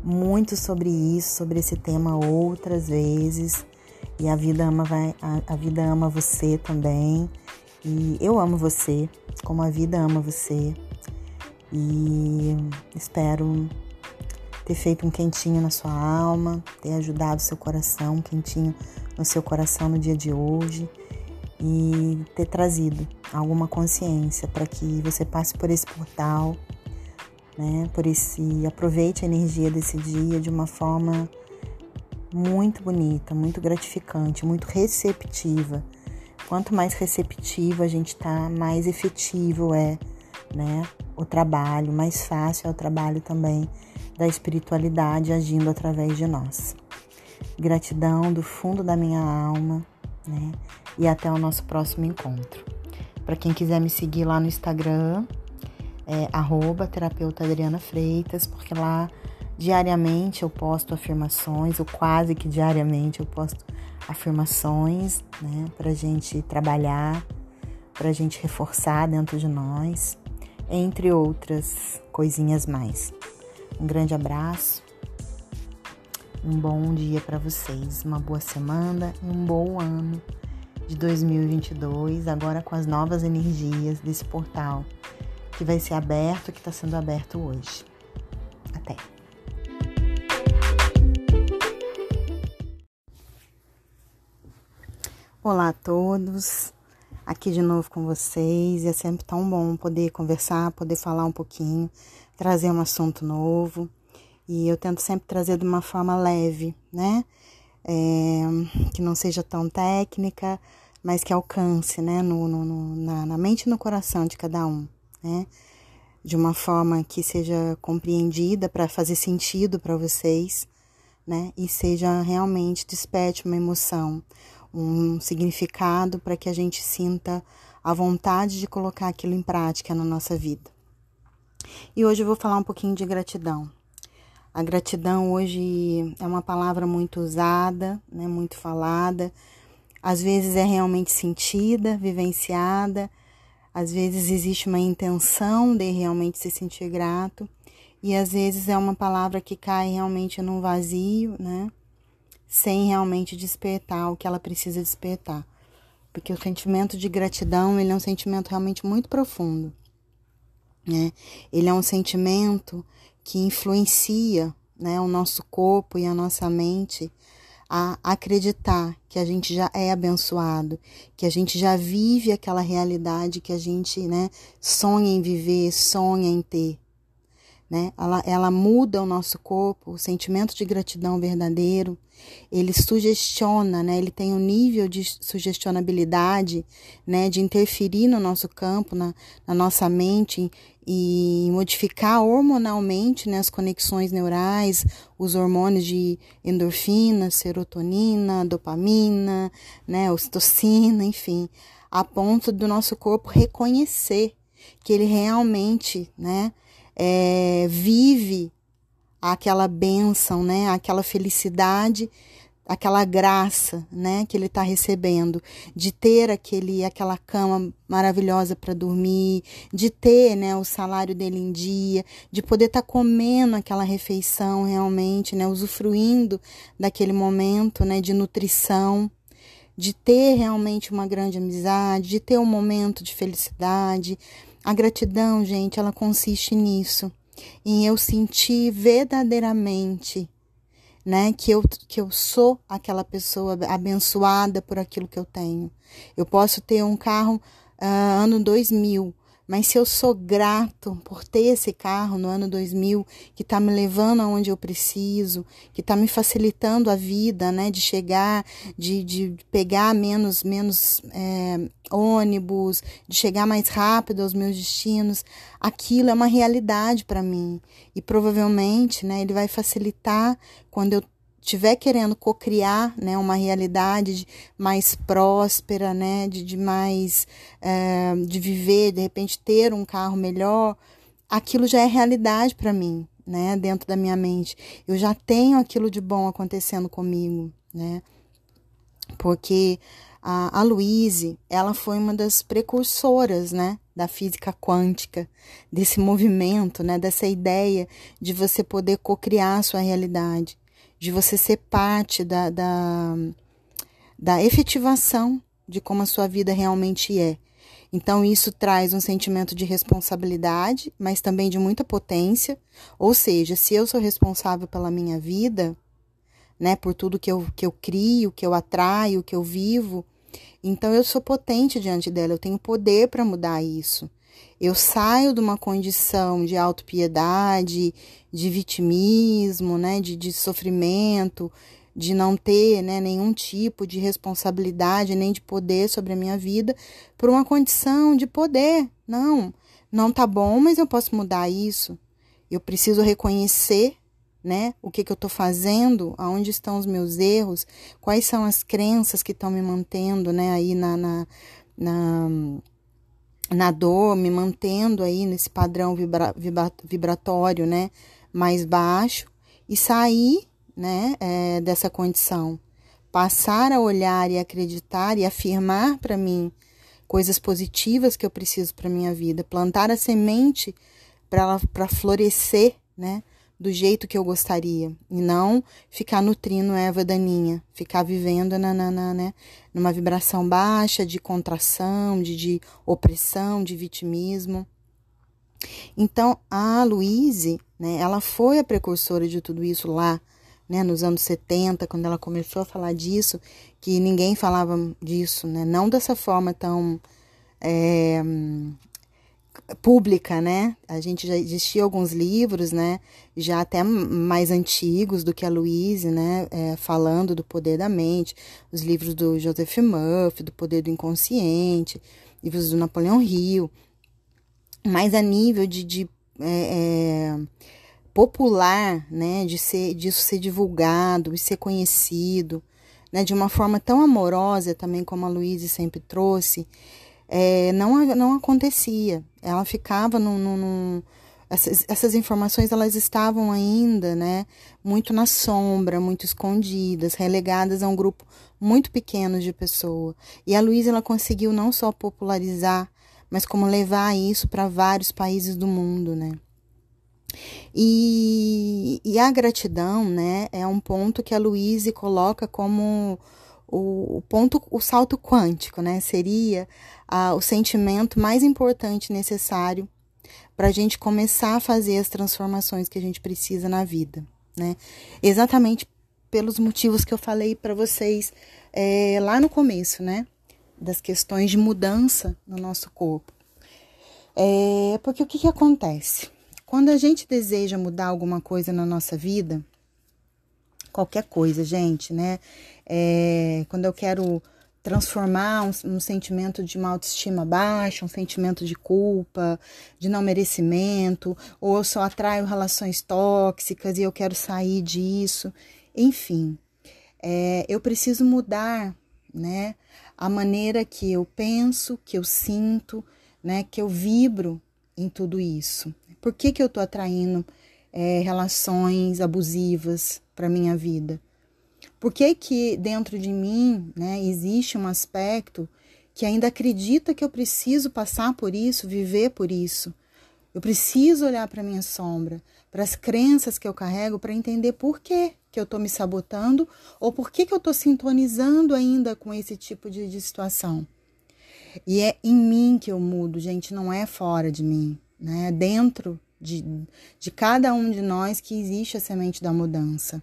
muito sobre isso, sobre esse tema outras vezes. E a vida ama vai, a, a vida ama você também. E eu amo você, como a vida ama você. E espero ter feito um quentinho na sua alma, ter ajudado seu coração, um quentinho no seu coração no dia de hoje e ter trazido alguma consciência para que você passe por esse portal, né? Por esse aproveite a energia desse dia de uma forma muito bonita, muito gratificante, muito receptiva. Quanto mais receptiva a gente tá, mais efetivo é, né? O trabalho, mais fácil é o trabalho também da espiritualidade agindo através de nós. Gratidão do fundo da minha alma, né? E até o nosso próximo encontro. Para quem quiser me seguir lá no Instagram, é arroba terapeuta Adriana Freitas, porque lá diariamente eu posto afirmações, ou quase que diariamente eu posto afirmações, né? Pra gente trabalhar, pra gente reforçar dentro de nós, entre outras coisinhas mais. Um grande abraço um bom dia para vocês, uma boa semana e um bom ano de 2022, agora com as novas energias desse portal que vai ser aberto, que está sendo aberto hoje. Até! Olá a todos, aqui de novo com vocês. É sempre tão bom poder conversar, poder falar um pouquinho, trazer um assunto novo. E eu tento sempre trazer de uma forma leve, né? É, que não seja tão técnica, mas que alcance, né? No, no, no, na, na mente e no coração de cada um, né? De uma forma que seja compreendida para fazer sentido para vocês, né? E seja realmente desperte uma emoção, um significado para que a gente sinta a vontade de colocar aquilo em prática na nossa vida. E hoje eu vou falar um pouquinho de gratidão. A gratidão hoje é uma palavra muito usada, né, muito falada. Às vezes é realmente sentida, vivenciada. Às vezes existe uma intenção de realmente se sentir grato. E às vezes é uma palavra que cai realmente num vazio, né? Sem realmente despertar o que ela precisa despertar. Porque o sentimento de gratidão, ele é um sentimento realmente muito profundo. Né? Ele é um sentimento que influencia né, o nosso corpo e a nossa mente a acreditar que a gente já é abençoado, que a gente já vive aquela realidade que a gente né, sonha em viver, sonha em ter né? Ela, ela muda o nosso corpo, o sentimento de gratidão verdadeiro, ele sugestiona, né? Ele tem um nível de sugestionabilidade, né? De interferir no nosso campo, na, na nossa mente e modificar hormonalmente né, as conexões neurais, os hormônios de endorfina, serotonina, dopamina, né, ocitocina, enfim, a ponto do nosso corpo reconhecer que ele realmente, né, é, vive aquela bênção, né? Aquela felicidade, aquela graça, né? Que ele está recebendo de ter aquele, aquela cama maravilhosa para dormir, de ter, né? O salário dele em dia, de poder estar tá comendo aquela refeição realmente, né? Usufruindo daquele momento, né? De nutrição de ter realmente uma grande amizade, de ter um momento de felicidade, a gratidão, gente, ela consiste nisso, em eu sentir verdadeiramente, né, que eu, que eu sou aquela pessoa abençoada por aquilo que eu tenho. Eu posso ter um carro uh, ano 2000, mas se eu sou grato por ter esse carro no ano 2000, que está me levando aonde eu preciso, que está me facilitando a vida, né, de chegar, de, de pegar menos, menos é, ônibus, de chegar mais rápido aos meus destinos, aquilo é uma realidade para mim. E provavelmente, né, ele vai facilitar quando eu estiver querendo cocriar né, uma realidade mais próspera, né, de, de mais é, de viver, de repente ter um carro melhor, aquilo já é realidade para mim, né, dentro da minha mente. Eu já tenho aquilo de bom acontecendo comigo, né, porque a, a Louise, ela foi uma das precursoras, né, da física quântica, desse movimento, né, dessa ideia de você poder cocriar a sua realidade de você ser parte da, da, da efetivação de como a sua vida realmente é. Então, isso traz um sentimento de responsabilidade, mas também de muita potência. Ou seja, se eu sou responsável pela minha vida, né, por tudo que eu, que eu crio, que eu atraio, que eu vivo, então eu sou potente diante dela, eu tenho poder para mudar isso. Eu saio de uma condição de autopiedade, de vitimismo, né, de, de sofrimento, de não ter né, nenhum tipo de responsabilidade nem de poder sobre a minha vida, por uma condição de poder. Não, não tá bom, mas eu posso mudar isso. Eu preciso reconhecer né? O que, que eu estou fazendo, aonde estão os meus erros, quais são as crenças que estão me mantendo, né? Aí na, na, na na dor, me mantendo aí nesse padrão vibra, vibra, vibratório, né, mais baixo e sair, né, é, dessa condição, passar a olhar e acreditar e afirmar para mim coisas positivas que eu preciso para minha vida, plantar a semente para para florescer, né, do jeito que eu gostaria e não ficar nutrindo Eva daninha, ficar vivendo na, né, numa vibração baixa de contração, de, de opressão, de vitimismo. Então, a Louise, né, ela foi a precursora de tudo isso lá, né, nos anos 70, quando ela começou a falar disso, que ninguém falava disso, né, não dessa forma tão é, pública, né? A gente já existia alguns livros, né? Já até mais antigos do que a Louise, né? É, falando do poder da mente, os livros do Joseph Murphy, do poder do inconsciente, livros do Napoleão Hill, mas a nível de, de é, é, popular, né? De ser, disso ser divulgado e ser conhecido, né? De uma forma tão amorosa também como a Louise sempre trouxe é, não, não acontecia. Ela ficava no, essas, essas, informações elas estavam ainda, né, muito na sombra, muito escondidas, relegadas a um grupo muito pequeno de pessoas. E a Luísa ela conseguiu não só popularizar, mas como levar isso para vários países do mundo, né? E, e a gratidão, né, é um ponto que a Luísa coloca como o, ponto, o salto quântico, né? Seria ah, o sentimento mais importante necessário para a gente começar a fazer as transformações que a gente precisa na vida, né? Exatamente pelos motivos que eu falei para vocês é, lá no começo, né? Das questões de mudança no nosso corpo. É, porque o que, que acontece? Quando a gente deseja mudar alguma coisa na nossa vida, qualquer coisa, gente, né? É, quando eu quero transformar um, um, sentimento de uma autoestima baixa, um sentimento de culpa, de não merecimento, ou eu só atraio relações tóxicas e eu quero sair disso. Enfim, é, eu preciso mudar, né? A maneira que eu penso, que eu sinto, né? Que eu vibro em tudo isso. Por que, que eu tô atraindo é, relações abusivas para minha vida? Por que, que dentro de mim né, existe um aspecto que ainda acredita que eu preciso passar por isso, viver por isso? Eu preciso olhar para minha sombra, para as crenças que eu carrego, para entender por que, que eu estou me sabotando ou por que, que eu estou sintonizando ainda com esse tipo de, de situação. E é em mim que eu mudo, gente, não é fora de mim, né? É dentro de, de cada um de nós que existe a semente da mudança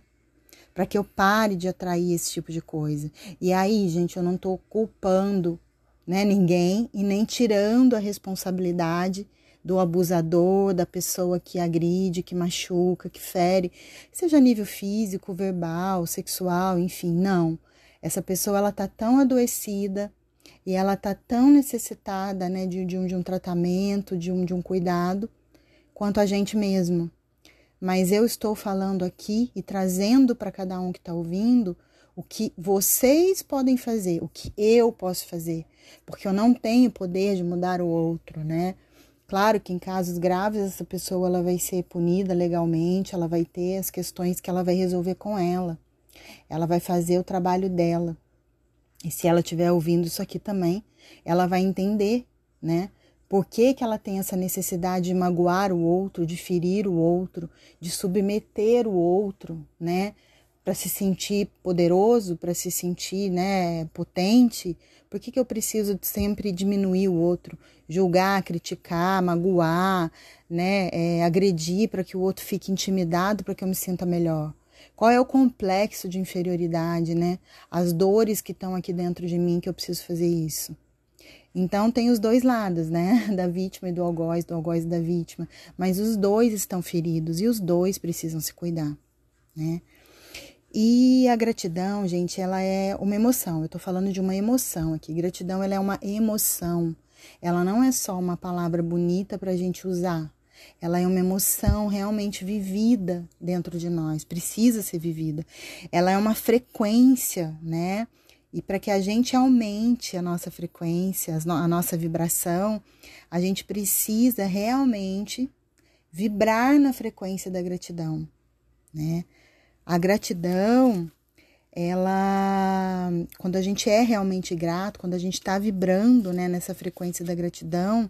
para que eu pare de atrair esse tipo de coisa. E aí, gente, eu não estou culpando né, ninguém e nem tirando a responsabilidade do abusador, da pessoa que agride, que machuca, que fere, seja nível físico, verbal, sexual, enfim, não. Essa pessoa ela tá tão adoecida e ela tá tão necessitada, né, de, de, um, de um tratamento, de um, de um cuidado, quanto a gente mesmo. Mas eu estou falando aqui e trazendo para cada um que está ouvindo o que vocês podem fazer, o que eu posso fazer, porque eu não tenho poder de mudar o outro, né? Claro que em casos graves essa pessoa ela vai ser punida legalmente, ela vai ter as questões que ela vai resolver com ela. Ela vai fazer o trabalho dela. E se ela estiver ouvindo isso aqui também, ela vai entender, né? Por que, que ela tem essa necessidade de magoar o outro, de ferir o outro, de submeter o outro, né? para se sentir poderoso, para se sentir né, potente? Por que, que eu preciso sempre diminuir o outro, julgar, criticar, magoar, né, é, agredir para que o outro fique intimidado, para que eu me sinta melhor? Qual é o complexo de inferioridade, né? As dores que estão aqui dentro de mim que eu preciso fazer isso. Então tem os dois lados, né? Da vítima e do algoz, do algoz e da vítima. Mas os dois estão feridos e os dois precisam se cuidar, né? E a gratidão, gente, ela é uma emoção. Eu tô falando de uma emoção aqui. Gratidão, ela é uma emoção. Ela não é só uma palavra bonita para a gente usar. Ela é uma emoção realmente vivida dentro de nós, precisa ser vivida. Ela é uma frequência, né? E para que a gente aumente a nossa frequência, a nossa vibração, a gente precisa realmente vibrar na frequência da gratidão, né? A gratidão, ela, quando a gente é realmente grato, quando a gente está vibrando né, nessa frequência da gratidão,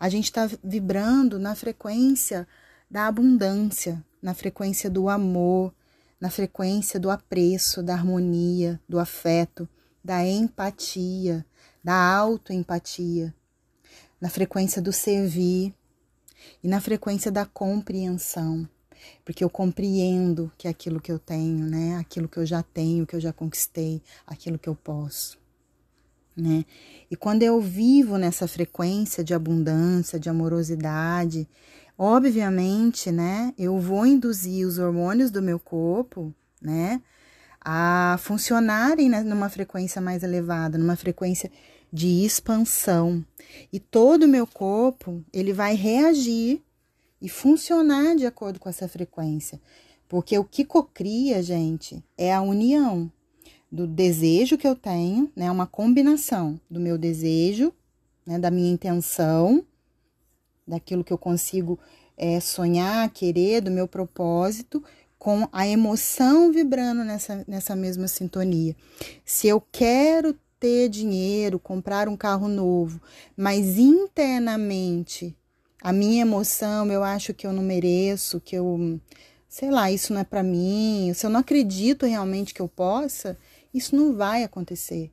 a gente está vibrando na frequência da abundância, na frequência do amor, na frequência do apreço, da harmonia, do afeto, da empatia, da autoempatia, na frequência do servir e na frequência da compreensão porque eu compreendo que é aquilo que eu tenho, né? Aquilo que eu já tenho, que eu já conquistei, aquilo que eu posso, né? E quando eu vivo nessa frequência de abundância, de amorosidade, obviamente, né, eu vou induzir os hormônios do meu corpo, né, a funcionarem numa frequência mais elevada, numa frequência de expansão. E todo o meu corpo, ele vai reagir e funcionar de acordo com essa frequência. Porque o que cocria, gente, é a união do desejo que eu tenho, né? Uma combinação do meu desejo, né? Da minha intenção, daquilo que eu consigo é, sonhar, querer, do meu propósito, com a emoção vibrando nessa, nessa mesma sintonia. Se eu quero ter dinheiro, comprar um carro novo, mas internamente a minha emoção, eu acho que eu não mereço, que eu, sei lá, isso não é para mim, se eu não acredito realmente que eu possa, isso não vai acontecer.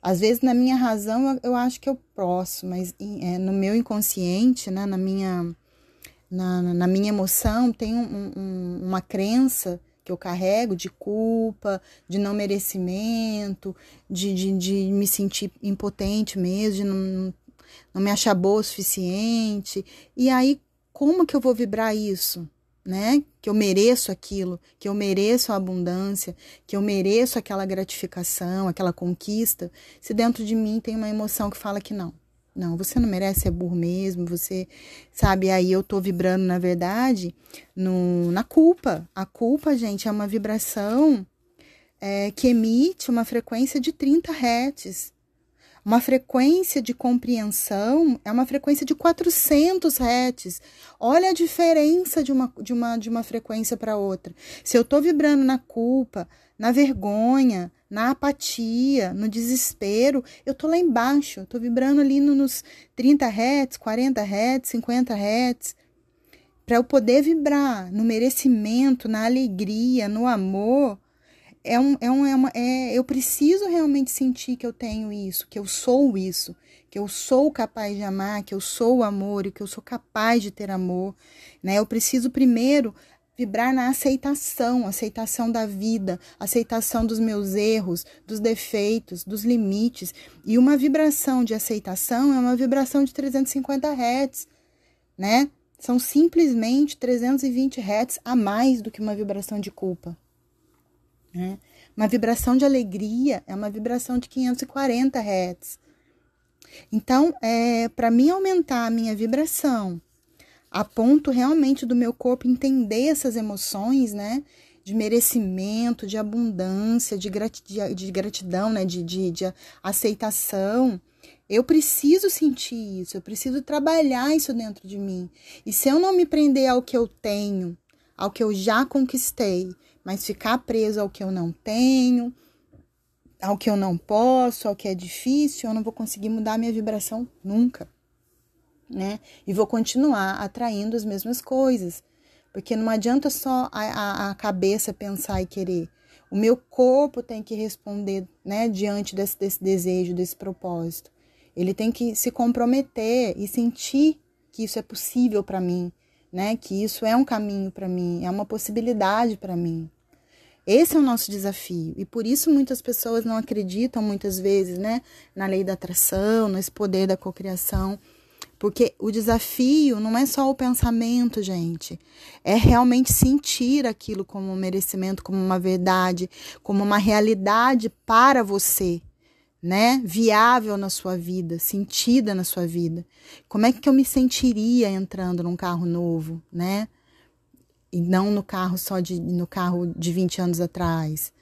Às vezes, na minha razão, eu, acho que eu posso, mas é, no meu inconsciente, né, na, minha, na, na minha emoção, tem um, um, uma crença que eu carrego de culpa, de não merecimento, de, de, de me sentir impotente mesmo, de não, não me achar boa o suficiente. E aí, como que eu vou vibrar isso? Né? Que eu mereço aquilo, que eu mereço a abundância, que eu mereço aquela gratificação, aquela conquista, se dentro de mim tem uma emoção que fala que não. Não, você não merece, é burro mesmo, você sabe, aí eu tô vibrando, na verdade, no, na culpa. A culpa, gente, é uma vibração é, que emite uma frequência de 30 Hz. Uma frequência de compreensão é uma frequência de 400 Hz. Olha a diferença de uma, de uma, de uma frequência para outra. Se eu estou vibrando na culpa, na vergonha, na apatia, no desespero, eu estou lá embaixo, estou vibrando ali no, nos 30 Hz, 40 Hz, 50 Hz. Para eu poder vibrar no merecimento, na alegria, no amor, é um, é um, é uma, é, eu preciso realmente sentir que eu tenho isso, que eu sou isso, que eu sou capaz de amar, que eu sou o amor e que eu sou capaz de ter amor, né? Eu preciso primeiro vibrar na aceitação, aceitação da vida, aceitação dos meus erros, dos defeitos, dos limites. E uma vibração de aceitação é uma vibração de 350 Hz, né? São simplesmente 320 Hz a mais do que uma vibração de culpa. Né? Uma vibração de alegria é uma vibração de 540 Hz. Então, é, para mim aumentar a minha vibração, a ponto realmente do meu corpo entender essas emoções, né? De merecimento, de abundância, de, gratidão, de gratidão, né? De, de, de aceitação. Eu preciso sentir isso, eu preciso trabalhar isso dentro de mim. E se eu não me prender ao que eu tenho, ao que eu já conquistei, mas ficar preso ao que eu não tenho, ao que eu não posso, ao que é difícil, eu não vou conseguir mudar minha vibração nunca né? E vou continuar atraindo as mesmas coisas. Porque não adianta só a, a, a cabeça pensar e querer. O meu corpo tem que responder, né, diante desse, desse desejo, desse propósito. Ele tem que se comprometer e sentir que isso é possível para mim, né? Que isso é um caminho para mim, é uma possibilidade para mim. Esse é o nosso desafio. E por isso muitas pessoas não acreditam muitas vezes, né, na lei da atração, nesse poder da cocriação. Porque o desafio não é só o pensamento, gente. É realmente sentir aquilo como um merecimento, como uma verdade, como uma realidade para você, né? Viável na sua vida, sentida na sua vida. Como é que eu me sentiria entrando num carro novo, né? E não no carro só de no carro de 20 anos atrás.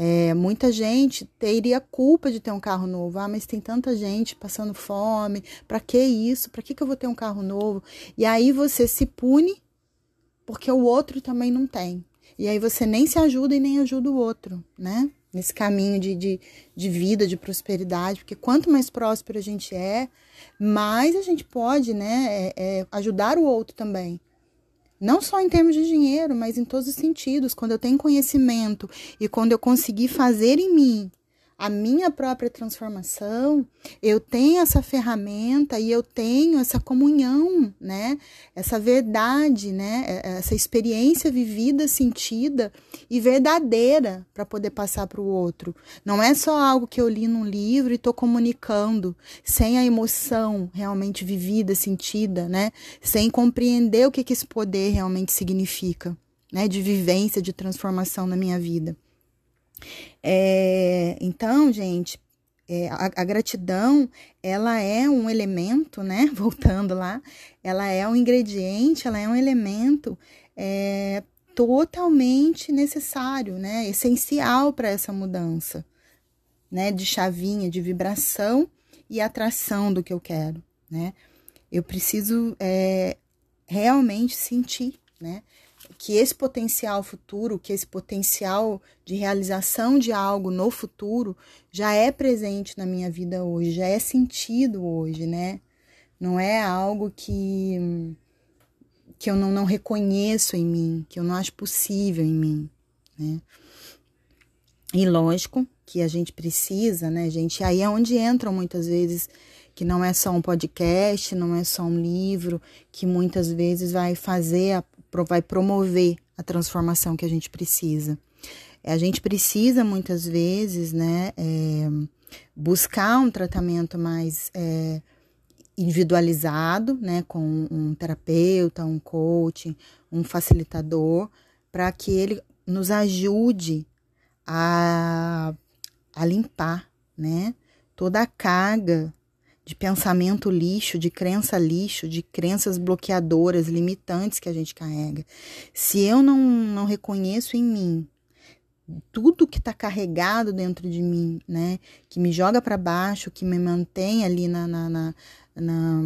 É, muita gente teria culpa de ter um carro novo. Ah, mas tem tanta gente passando fome. Para que isso? Para que, que eu vou ter um carro novo? E aí você se pune porque o outro também não tem. E aí você nem se ajuda e nem ajuda o outro, né? Nesse caminho de, de, de vida, de prosperidade. Porque quanto mais próspero a gente é, mais a gente pode, né? É, é, ajudar o outro também. Não só em termos de dinheiro, mas em todos os sentidos. Quando eu tenho conhecimento e quando eu conseguir fazer em mim a minha própria transformação, eu tenho essa ferramenta e eu tenho essa comunhão, né? Essa verdade, né? É, essa experiência vivida, sentida e verdadeira para poder passar para o outro. Não é só algo que eu li num livro e estou comunicando sem a emoção realmente vivida, sentida, né? Sem compreender o que, que esse poder realmente significa, né? De vivência, de transformação na minha vida. É, então, gente, é, a, a, gratidão, ela é um elemento, né? Voltando lá, ela é um ingrediente, ela é um elemento é, totalmente necessário, né? Essencial para essa mudança, né? De chavinha, de vibração e atração do que eu quero, né? Eu preciso é, realmente sentir, né? Que esse potencial futuro, que esse potencial de realização de algo no futuro já é presente na minha vida hoje, já é sentido hoje, né? Não é algo que que eu não, não reconheço em mim, que eu não acho possível em mim, né? E lógico que a gente precisa, né, gente? Aí é onde entram muitas vezes que não é só um podcast, não é só um livro, que muitas vezes vai fazer a vai promover a transformação que a gente precisa. A gente precisa muitas vezes, né, é, buscar um tratamento mais é, individualizado, né, com um terapeuta, um coach, um facilitador, para que ele nos ajude a, a limpar, né, toda a carga de pensamento lixo, de crença lixo, de crenças bloqueadoras, limitantes que a gente carrega. Se eu não, não reconheço em mim tudo que está carregado dentro de mim, né, que me joga para baixo, que me mantém ali na, na, na, na,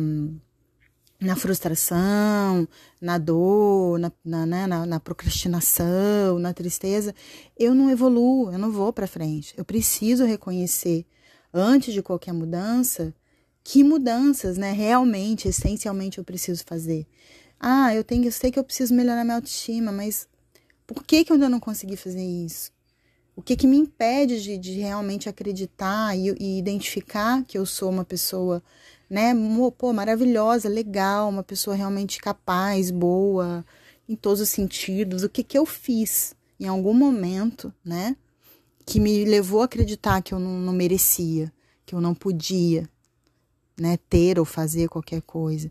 na frustração, na dor, na, na, né, na, na procrastinação, na tristeza, eu não evoluo, eu não vou para frente. Eu preciso reconhecer antes de qualquer mudança que mudanças, né, realmente, essencialmente eu preciso fazer. Ah, eu tenho, eu sei que eu preciso melhorar minha autoestima, mas por que, que eu ainda não consegui fazer isso? O que, que me impede de, de realmente acreditar e, e, identificar que eu sou uma pessoa, né, pô, maravilhosa, legal, uma pessoa realmente capaz, boa, em todos os sentidos, o que que eu fiz em algum momento, né? Que me levou a acreditar que eu não, não merecia, que eu não podia, né? Ter ou fazer qualquer coisa.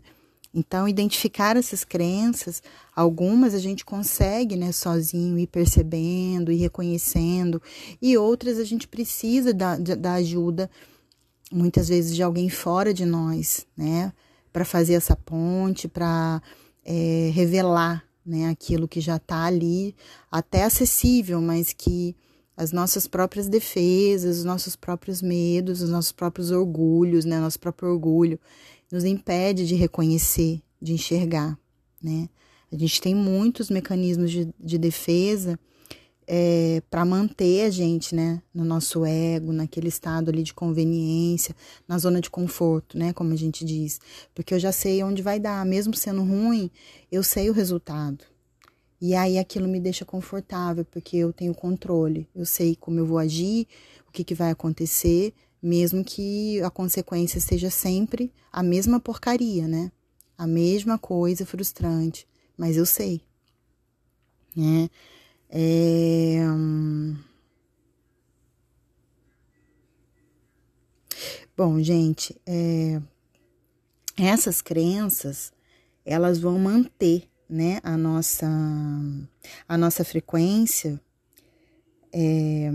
Então, identificar essas crenças, algumas a gente consegue, né, sozinho, ir percebendo, ir reconhecendo, e outras a gente precisa da, da ajuda, muitas vezes, de alguém fora de nós, né, para fazer essa ponte, para é, revelar, né, aquilo que já está ali, até acessível, mas que as nossas próprias defesas, os nossos próprios medos, os nossos próprios orgulhos, né, nosso próprio orgulho, nos impede de reconhecer, de enxergar, né? A gente tem muitos mecanismos de, de defesa é, para manter a gente, né, no nosso ego, naquele estado ali de conveniência, na zona de conforto, né, como a gente diz, porque eu já sei onde vai dar, mesmo sendo ruim, eu sei o resultado. E aí aquilo me deixa confortável, porque eu tenho controle, eu sei como eu vou agir, o que, que vai acontecer, mesmo que a consequência seja sempre a mesma porcaria, né? A mesma coisa frustrante, mas eu sei, né? É... Bom, gente, é... essas crenças elas vão manter, né, a nossa a nossa frequência é,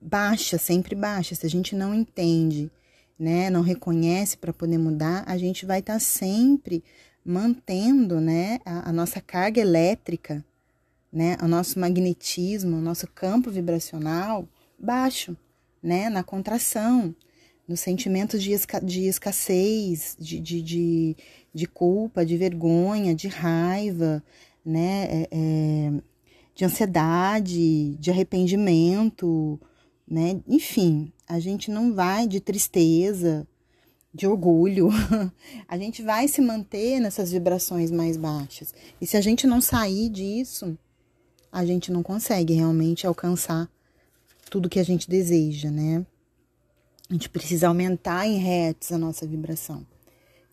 baixa, sempre baixa. Se a gente não entende, né, não reconhece para poder mudar, a gente vai estar tá sempre mantendo, né, a, a, nossa carga elétrica, né, o nosso magnetismo, o nosso campo vibracional baixo, né, na contração, nos sentimentos de, esca de escassez, de, de, de, de, culpa, de vergonha, de raiva, né, é, é, de ansiedade, de arrependimento, né? Enfim, a gente não vai de tristeza, de orgulho, a gente vai se manter nessas vibrações mais baixas. E se a gente não sair disso, a gente não consegue realmente alcançar tudo que a gente deseja, né? A gente precisa aumentar em hertz a nossa vibração.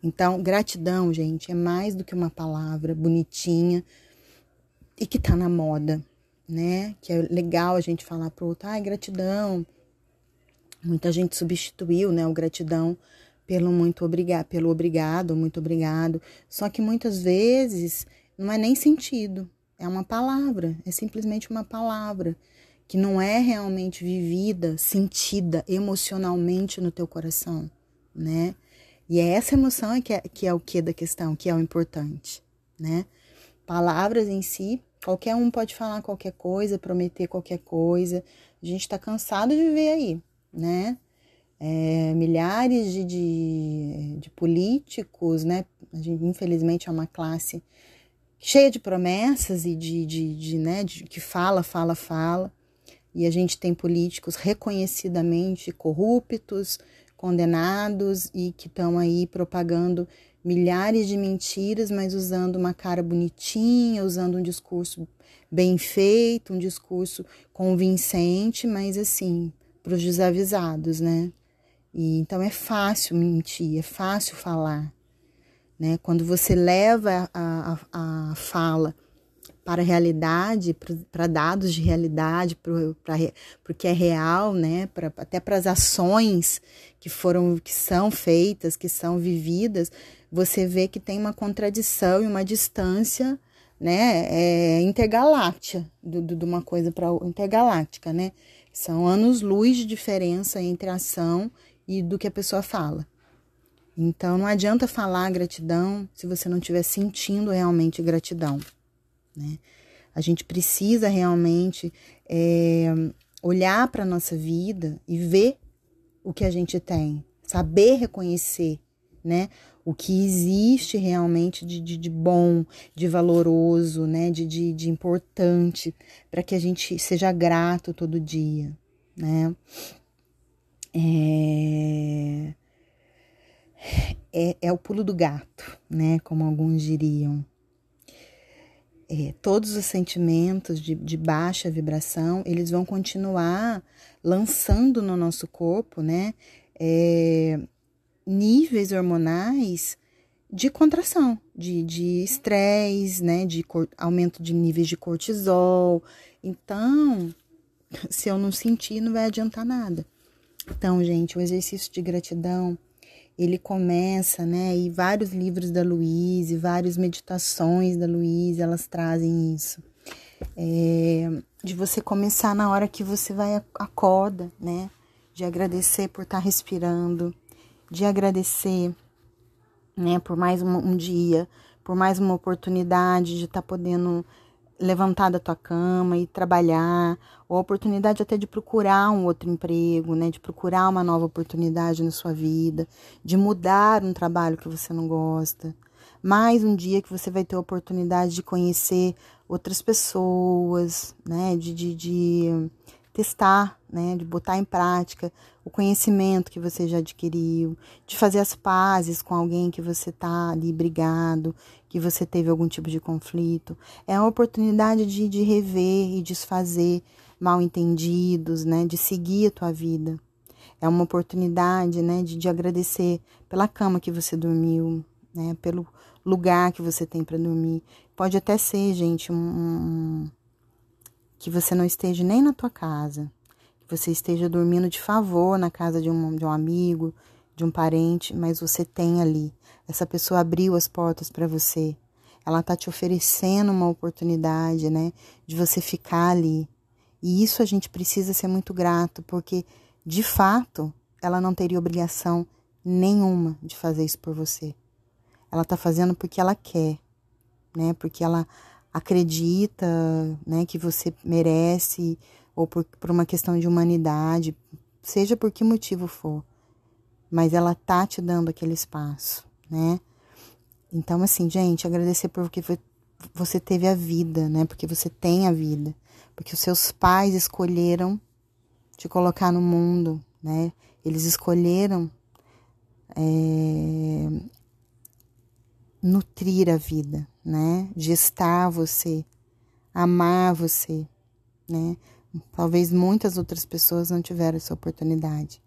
Então, gratidão, gente, é mais do que uma palavra bonitinha e que tá na moda né? Que é legal a gente falar pro outro, ai, gratidão. Muita gente substituiu, né, o gratidão pelo muito obrigado, pelo obrigado, muito obrigado. Só que muitas vezes não é nem sentido, é uma palavra, é simplesmente uma palavra que não é realmente vivida, sentida emocionalmente no teu coração, né? E é essa emoção que é, que é o que da questão, que é o importante, né? Palavras em si Qualquer um pode falar qualquer coisa, prometer qualquer coisa. A gente está cansado de viver aí, né? É, milhares de, de, de, políticos, né? A gente, infelizmente, é uma classe cheia de promessas e de, de, de, né, de que fala, fala, fala. E a gente tem políticos reconhecidamente corruptos, condenados e que estão aí propagando milhares de mentiras, mas usando uma cara bonitinha, usando um discurso bem feito, um discurso convincente, mas assim, para os desavisados, né? E, então é fácil mentir, é fácil falar, né? Quando você leva a, a, a fala para a realidade, para dados de realidade, para o que é real, né? Pra, até para as ações que foram, que são feitas, que são vividas, você vê que tem uma contradição e uma distância, né, é, intergaláctica, de uma coisa para intergaláctica, né? São anos-luz de diferença entre a ação e do que a pessoa fala. Então, não adianta falar gratidão se você não estiver sentindo realmente gratidão, né? A gente precisa realmente é, olhar para a nossa vida e ver o que a gente tem, saber reconhecer, né? o que existe realmente de, de, de bom, de valoroso, né, de, de, de importante, para que a gente seja grato todo dia, né? É, é, é o pulo do gato, né, como alguns diriam. É, todos os sentimentos de, de baixa vibração, eles vão continuar lançando no nosso corpo, né, é, níveis hormonais de contração, de estresse, né, de aumento de níveis de cortisol. Então, se eu não sentir, não vai adiantar nada. Então, gente, o exercício de gratidão, ele começa, né, e vários livros da Luíse, várias meditações da Luíse, elas trazem isso. É, de você começar na hora que você vai acorda, né, de agradecer por estar tá respirando, de agradecer né, por mais um, um dia, por mais uma oportunidade de estar tá podendo levantar da tua cama e trabalhar, ou a oportunidade até de procurar um outro emprego, né, de procurar uma nova oportunidade na sua vida, de mudar um trabalho que você não gosta. Mais um dia que você vai ter a oportunidade de conhecer outras pessoas, né, de, de, de testar, né, de botar em prática o conhecimento que você já adquiriu, de fazer as pazes com alguém que você tá ali brigado, que você teve algum tipo de conflito. É a oportunidade de, de rever e desfazer mal entendidos, né, de seguir a tua vida. É uma oportunidade, né, de, de agradecer pela cama que você dormiu, né, pelo lugar que você tem para dormir. Pode até ser, gente, um, um que você não esteja nem na tua casa, que você esteja dormindo de favor na casa de um, de um amigo, de um parente, mas você tem ali. Essa pessoa abriu as portas para você. Ela tá te oferecendo uma oportunidade, né, de você ficar ali. E isso a gente precisa ser muito grato, porque de fato ela não teria obrigação nenhuma de fazer isso por você. Ela tá fazendo porque ela quer, né? Porque ela acredita né, que você merece, ou por, por uma questão de humanidade, seja por que motivo for. Mas ela tá te dando aquele espaço, né? Então, assim, gente, agradecer porque você teve a vida, né? Porque você tem a vida. Porque os seus pais escolheram te colocar no mundo, né? Eles escolheram é, nutrir a vida, né? Gestar você, amar você, né? Talvez muitas outras pessoas não tiveram essa oportunidade.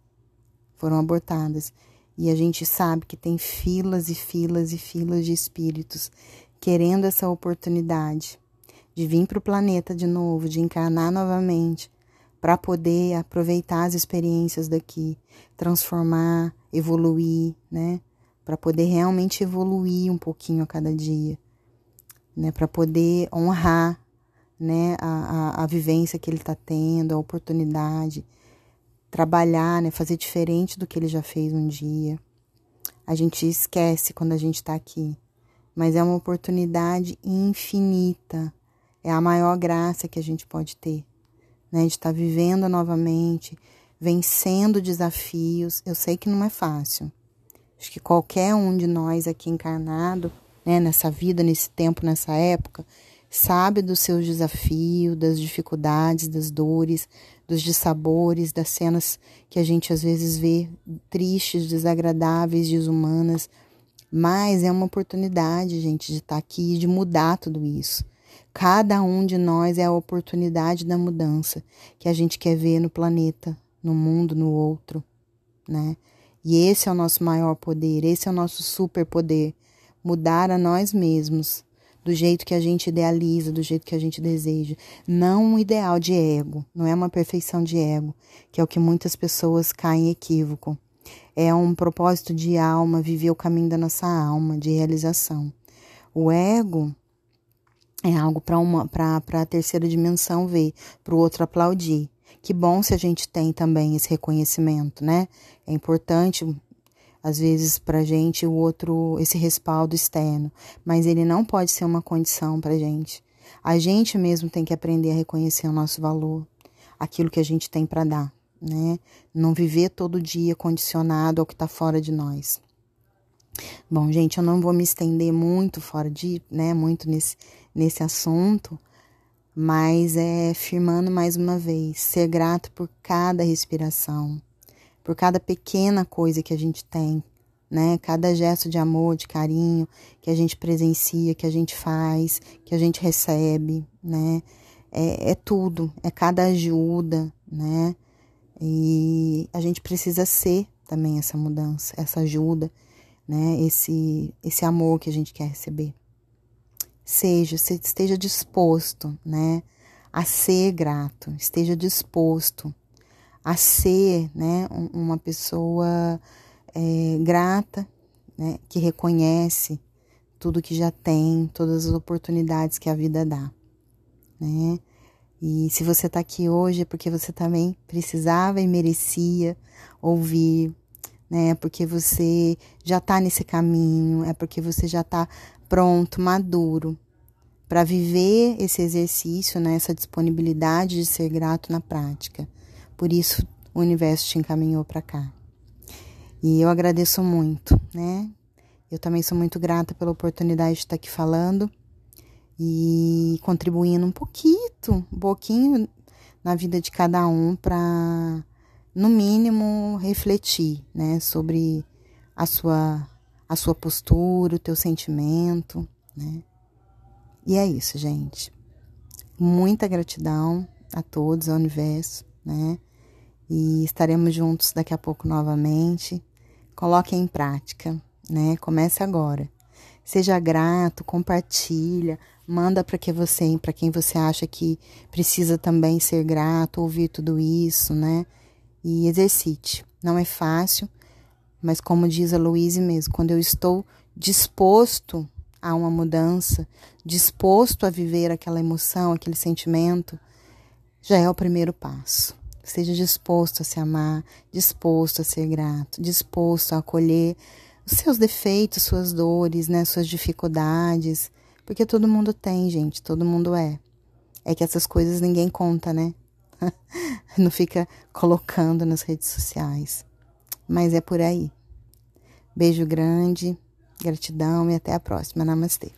Foram abortadas. E a gente sabe que tem filas e filas e filas de espíritos querendo essa oportunidade de vir para o planeta de novo, de encarnar novamente, para poder aproveitar as experiências daqui, transformar, evoluir, né? para poder realmente evoluir um pouquinho a cada dia, né? Para poder honrar, né? A, a, a vivência que ele está tendo, a oportunidade, trabalhar, né? Fazer diferente do que ele já fez um dia. A gente esquece quando a gente está aqui, mas é uma oportunidade infinita. É a maior graça que a gente pode ter, né? De estar tá vivendo novamente, vencendo desafios. Eu sei que não é fácil Acho que qualquer um de nós aqui encarnado, né, nessa vida, nesse tempo, nessa época, sabe dos seus desafios, das dificuldades, das dores, dos dissabores, das cenas que a gente às vezes vê tristes, desagradáveis, desumanas. Mas é uma oportunidade, gente, de estar tá aqui e de mudar tudo isso. Cada um de nós é a oportunidade da mudança que a gente quer ver no planeta, no mundo, no outro, né? E esse é o nosso maior poder, esse é o nosso superpoder. Mudar a nós mesmos, do jeito que a gente idealiza, do jeito que a gente deseja. Não um ideal de ego, não é uma perfeição de ego, que é o que muitas pessoas caem em equívoco. É um propósito de alma, viver o caminho da nossa alma, de realização. O ego é algo para a terceira dimensão ver, para o outro aplaudir. Que bom se a gente tem também esse reconhecimento, né? É importante, às vezes, para gente o outro, esse respaldo externo, mas ele não pode ser uma condição para gente. A gente mesmo tem que aprender a reconhecer o nosso valor, aquilo que a gente tem para dar, né? Não viver todo dia condicionado ao que está fora de nós. Bom, gente, eu não vou me estender muito fora de, né, muito nesse, nesse assunto, mas é firmando mais uma vez, ser grato por cada respiração, por cada pequena coisa que a gente tem, né? Cada gesto de amor, de carinho que a gente presencia, que a gente faz, que a gente recebe, né? É, é tudo, é cada ajuda, né? E a gente precisa ser também essa mudança, essa ajuda. né? Esse, esse amor que a gente quer receber. Seja, esteja disposto, né? A ser grato, esteja disposto a ser, né? Uma pessoa é, grata, né? Que reconhece tudo que já tem, todas as oportunidades que a vida dá, né? E se você está aqui hoje é porque você também precisava e merecia ouvir, né? Porque você já está nesse caminho, é porque você já está pronto, maduro para viver esse exercício, né? Essa disponibilidade de ser grato na prática. Por isso o universo te encaminhou para cá. E eu agradeço muito, né? Eu também sou muito grata pela oportunidade de estar aqui falando e contribuindo um pouquinho, um pouquinho na vida de cada um para, no mínimo, refletir, né, sobre a sua a sua postura, o teu sentimento, né? E é isso, gente. Muita gratidão a todos, ao universo, né? E estaremos juntos daqui a pouco novamente. Coloque em prática, né? Comece agora. Seja grato, compartilha, manda para que você, para quem você acha que precisa também ser grato, ouvir tudo isso, né? E exercite. Não é fácil, mas como diz a Louise mesmo, quando eu estou disposto a uma mudança, disposto a viver aquela emoção, aquele sentimento, já é o primeiro passo. Seja disposto a se amar, disposto a ser grato, disposto a acolher os seus defeitos, suas dores, né, suas dificuldades, porque todo mundo tem, gente, todo mundo é. É que essas coisas ninguém conta, né? Não fica colocando nas redes sociais. Mas é por aí. Beijo grande, gratidão e até a próxima. Namastê.